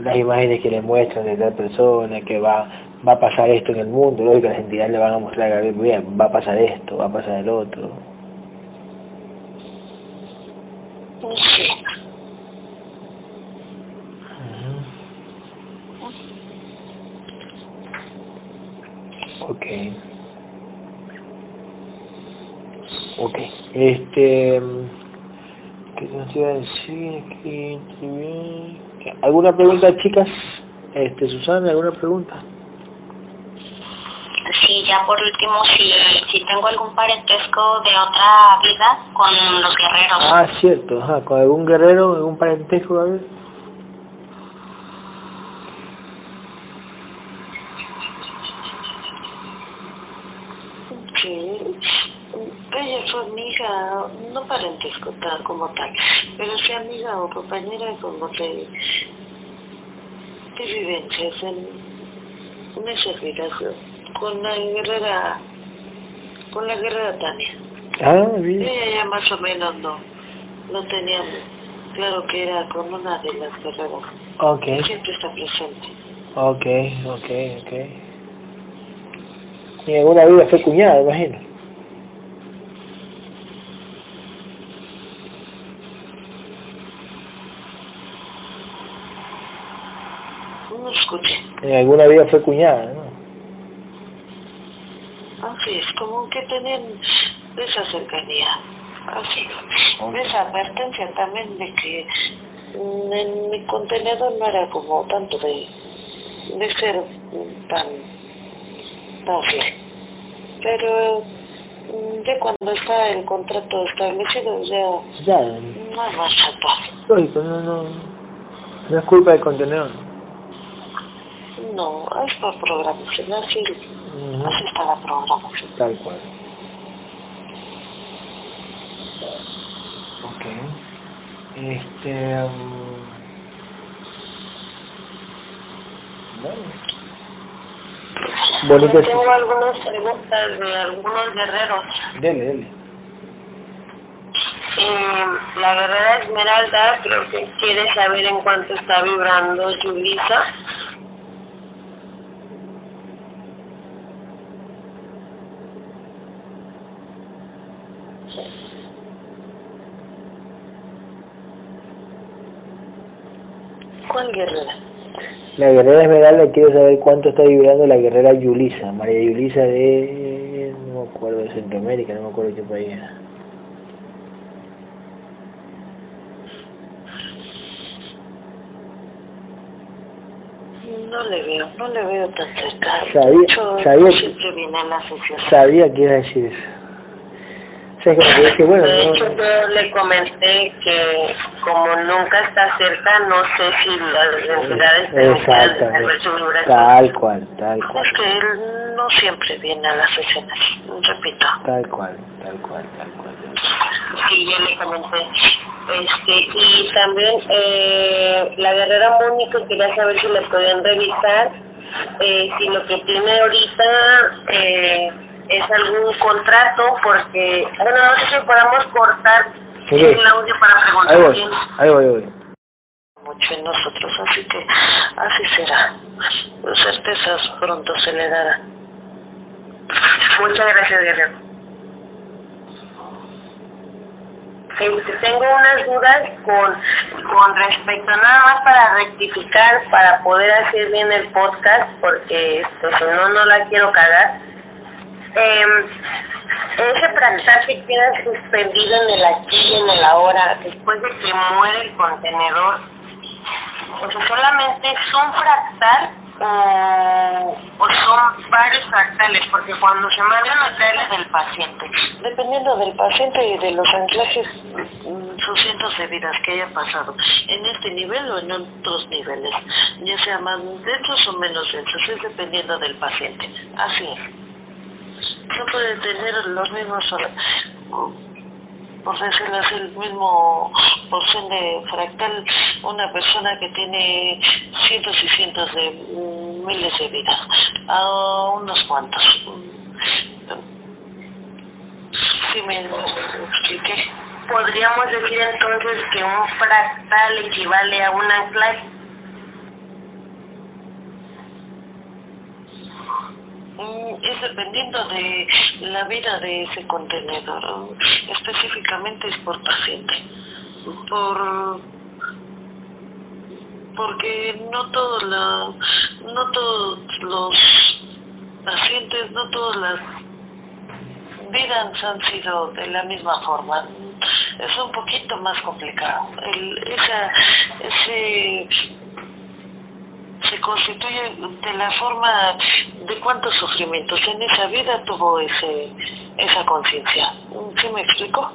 Las imágenes que le muestran de tal persona, que va, va a pasar esto en el mundo, que las entidades le van a mostrar a Gabriel, bien, va a pasar esto, va a pasar el otro. Sí. Ok. Ok. Este... ¿Qué nos iba a decir? ¿Alguna pregunta, chicas? Este, Susana, ¿alguna pregunta? Sí, ya por último, si, si tengo algún parentesco de otra vida con los guerreros. Ah, cierto, ajá, con algún guerrero, algún parentesco, a ver. Sí. Ella fue amiga, no parentesco tal como tal, pero sí amiga o compañera como de, de vivencias en, en esas vidas con la guerrera, con la guerrera Tania. Ah, bien. Ella ya más o menos no, no tenía claro que era con una de las guerreras. Ok, Siempre está presente. ok, ok, ok. En alguna vida fue cuñada, imagino. No escuché. En alguna vida fue cuñada, ¿no? Así es, como que tenían esa cercanía. Así. Esa advertencia también de que mm, en mi contenedor no era como tanto de, de ser tan, fiel. Pero mm, ya cuando está el contrato establecido ya Ya, no hay más atrás. lógico, no, no, no es culpa del contenedor. No, es por programación, así, Ujú, así está la programación. Tal cual. Ok. Este... um, Bueno. Bonito. Yo tengo algunas preguntas de algunos guerreros. Dele, dele. Eh, la guerrera Esmeralda creo que quiere saber en cuánto está vibrando Yulisa. ¿Cuál guerrera? La guerrera Esmeralda quiere saber cuánto está vibrando la guerrera Yulisa, María Yulisa de... no me acuerdo, de Centroamérica, no me acuerdo qué país era. No le veo, no le veo tan cerca. Sabía- De sabía- siempre viene a la asociación. Sabía que iba a decir eso. O sea, como que dije, bueno, De no- hecho, yo le comenté que como nunca está cerca, no sé si las entidades su Exactamente. vibración. Tal cual, tal cual, Es que él no siempre viene a las escenas, repito. tal cual, tal cual, tal cual. Sí, ya le comenté. Este, y también eh, la guerrera Mónica quería saber si le podían revisar eh, si lo que tiene ahorita eh, es algún contrato, porque, bueno, no sé si podamos cortar el audio para Ahí preguntar voy, ahí voy, ahí voy. mucho en nosotros, así que así será. Con certezas pronto se le dará. Muchas gracias, Guerrero. Tengo unas dudas con, con respecto nada más para rectificar, para poder hacer bien el podcast, porque esto, si no, no la quiero cagar. Em, ese fractal que queda suspendido en el aquí y en el ahora, después de que muere el contenedor, o sea, solamente es un fractal o, o son varios fractales, porque cuando se mandan traerles del paciente, dependiendo del paciente y de los anclajes, mm, sus cientos de vidas que haya pasado, en este nivel o en otros niveles, ya sea más densos o menos densos, es dependiendo del paciente. Así es. No puede tener los mismos por decirlo así, el mismo porción de fractal, una persona que tiene cientos y cientos de miles de vidas, a unos cuantos. Si me expliqué. Podríamos decir entonces que un fractal equivale a un anclaje. Es dependiendo de la vida de ese contenedor, específicamente es por paciente, por porque no todos no todos los pacientes, no todas las vidas han sido de la misma forma. Es un poquito más complicado. esa, ese se constituye de la forma de cuántos sufrimientos en esa vida tuvo ese, esa conciencia. ¿Sí me explico?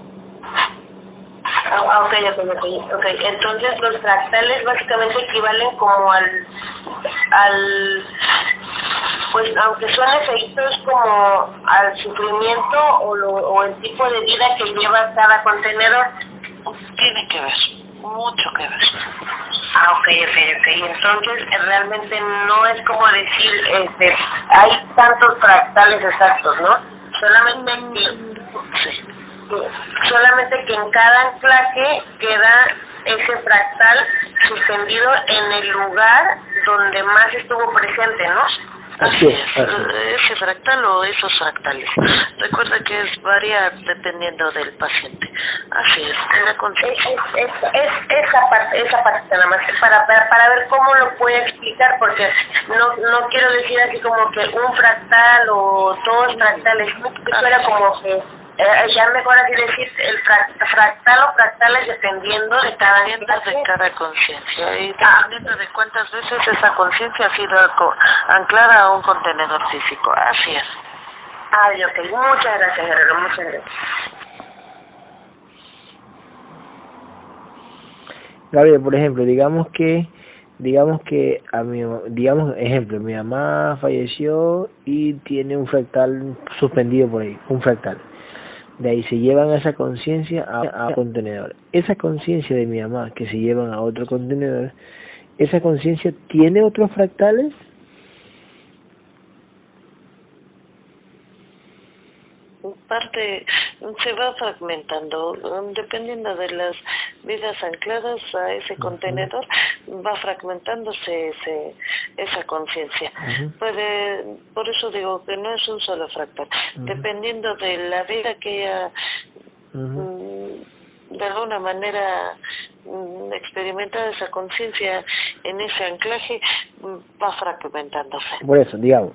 Ah, ok, ok, ok. Entonces los fractales básicamente equivalen como al, al pues aunque son efectos como al sufrimiento o, lo, o el tipo de vida que lleva cada contenedor. Tiene que ver, mucho que ver. Ah, ok, ok, ok. Entonces realmente no es como decir, este, hay tantos fractales exactos, ¿no? Solamente que, solamente que en cada anclaje queda ese fractal suspendido en el lugar donde más estuvo presente, ¿no? Así es, ese fractal o esos fractales. Recuerda que es variar dependiendo del paciente. Así es, la conciencia. Es, es, esa parte, esa parte nada más, para, para, ver cómo lo puede explicar, porque no, no quiero decir así como que un fractal o dos fractales, era como que eh, ya mejor así decir el fractal o fractales dependiendo de cada de cada conciencia y dependiendo de cuántas veces esa conciencia ha sido anclada a un contenedor físico. Así es. Ay, ok. Muchas gracias, Guerrero. Muchas gracias. Gabriel, por ejemplo, digamos que digamos que a mi digamos ejemplo mi mamá falleció y tiene un fractal suspendido por ahí un fractal de ahí se llevan esa conciencia a, un contenedor. Esa conciencia de mi mamá que se llevan a otro contenedor, esa conciencia tiene otros fractales parte se va fragmentando, dependiendo de las vidas ancladas a ese contenedor, va fragmentándose ese, esa conciencia. Puede, por eso digo que no es un solo fractal, dependiendo de la vida que ella mm, de alguna manera mm, experimentada esa conciencia en ese anclaje mm, va fragmentándose. Por eso, digamos,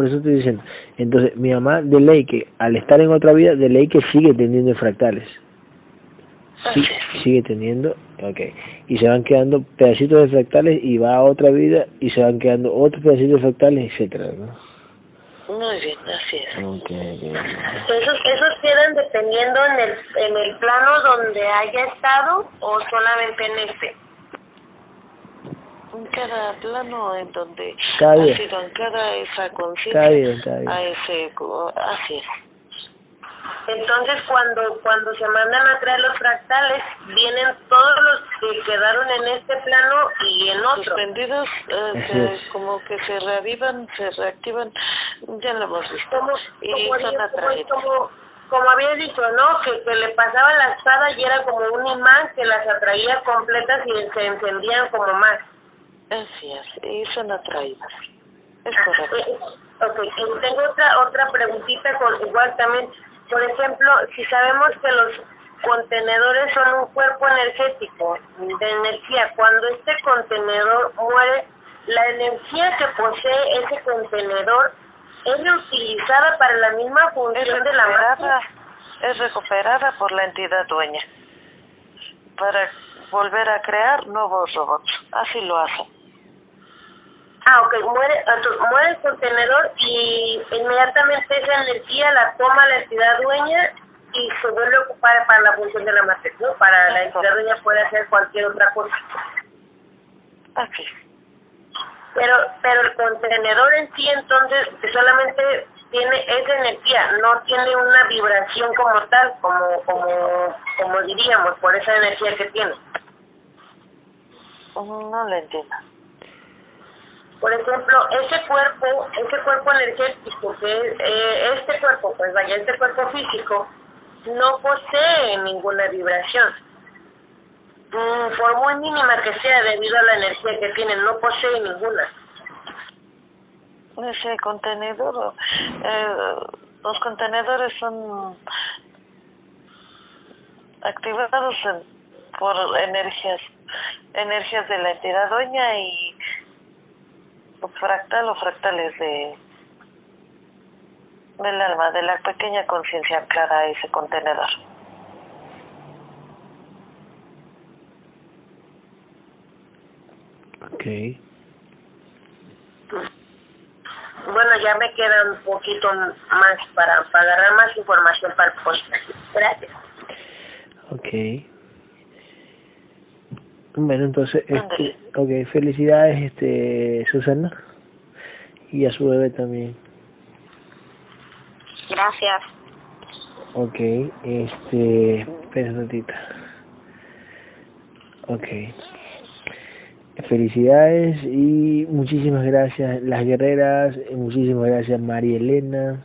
por eso estoy diciendo. Entonces, mi mamá de ley que al estar en otra vida, de ley que sigue teniendo fractales. Sí, sigue teniendo, ok. Y se van quedando pedacitos de fractales y va a otra vida y se van quedando otros pedacitos de fractales, etcétera, ¿no? Muy bien, así es. Okay, Esos, ¿Esos quedan dependiendo en el, en el plano donde haya estado o solamente en este? En cada plano en donde ha sido anclada esa conciencia a ese así es. Entonces cuando cuando se mandan a traer los fractales vienen todos los que quedaron en este plano y en otro. Suspendidos eh, como que se reavivan se reactivan. Ya lo hemos visto. Como, y como, son como, como había dicho, ¿no? Que, que, le pasaba la espada y era como un imán que las atraía completas y se encendían como más. Así es, y son atraídas. Es correcto. Ok, y tengo otra, otra preguntita con igual también. Por ejemplo, si sabemos que los contenedores son un cuerpo energético de energía, cuando este contenedor muere, la energía que posee ese contenedor es reutilizada para la misma función de la máquina. Es recuperada por la entidad dueña para volver a crear nuevos robots. Así lo hacen. Ah, ok, muere, muere el contenedor y inmediatamente esa energía la toma la entidad dueña y se vuelve a ocupar para la función de la matriz, ¿no? Para la entidad dueña puede hacer cualquier otra cosa. Ok. Pero, pero el contenedor en sí entonces solamente tiene esa energía, no tiene una vibración como tal, como, como, como diríamos, por esa energía que tiene. No lo entiendo. Por ejemplo, ese cuerpo, ese cuerpo energético, que eh, este cuerpo, pues vaya, este cuerpo físico, no posee ninguna vibración. Mm, por muy mínima que sea debido a la energía que tiene, no posee ninguna. Ese contenedor, eh, los contenedores son activados por energías, energías de la entidad doña y fractal o fractales de del alma, de la pequeña conciencia clara ese contenedor. Ok. Bueno, ya me queda un poquito más para, para agarrar más información para el post. Gracias. Ok. Bueno, entonces, este, ok, felicidades, este, Susana, y a su bebé también. Gracias. Ok, este, espera un ratito. Ok. Felicidades y muchísimas gracias, las guerreras, muchísimas gracias, María Elena.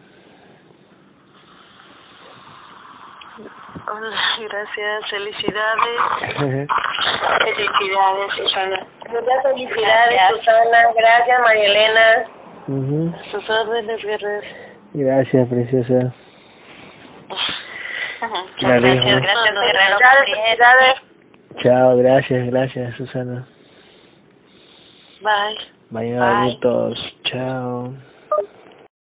Hola, gracias, felicidades. felicidades, Susana. Muchas felicidades, Susana. Gracias, María Elena. Uh Sus órdenes, guerreras. Gracias, preciosa. Muchas Dale, gracias, gracias, guerrero. Felicidades. Chao, gracias, gracias, Susana. Bye. Bye. adultos. Chao.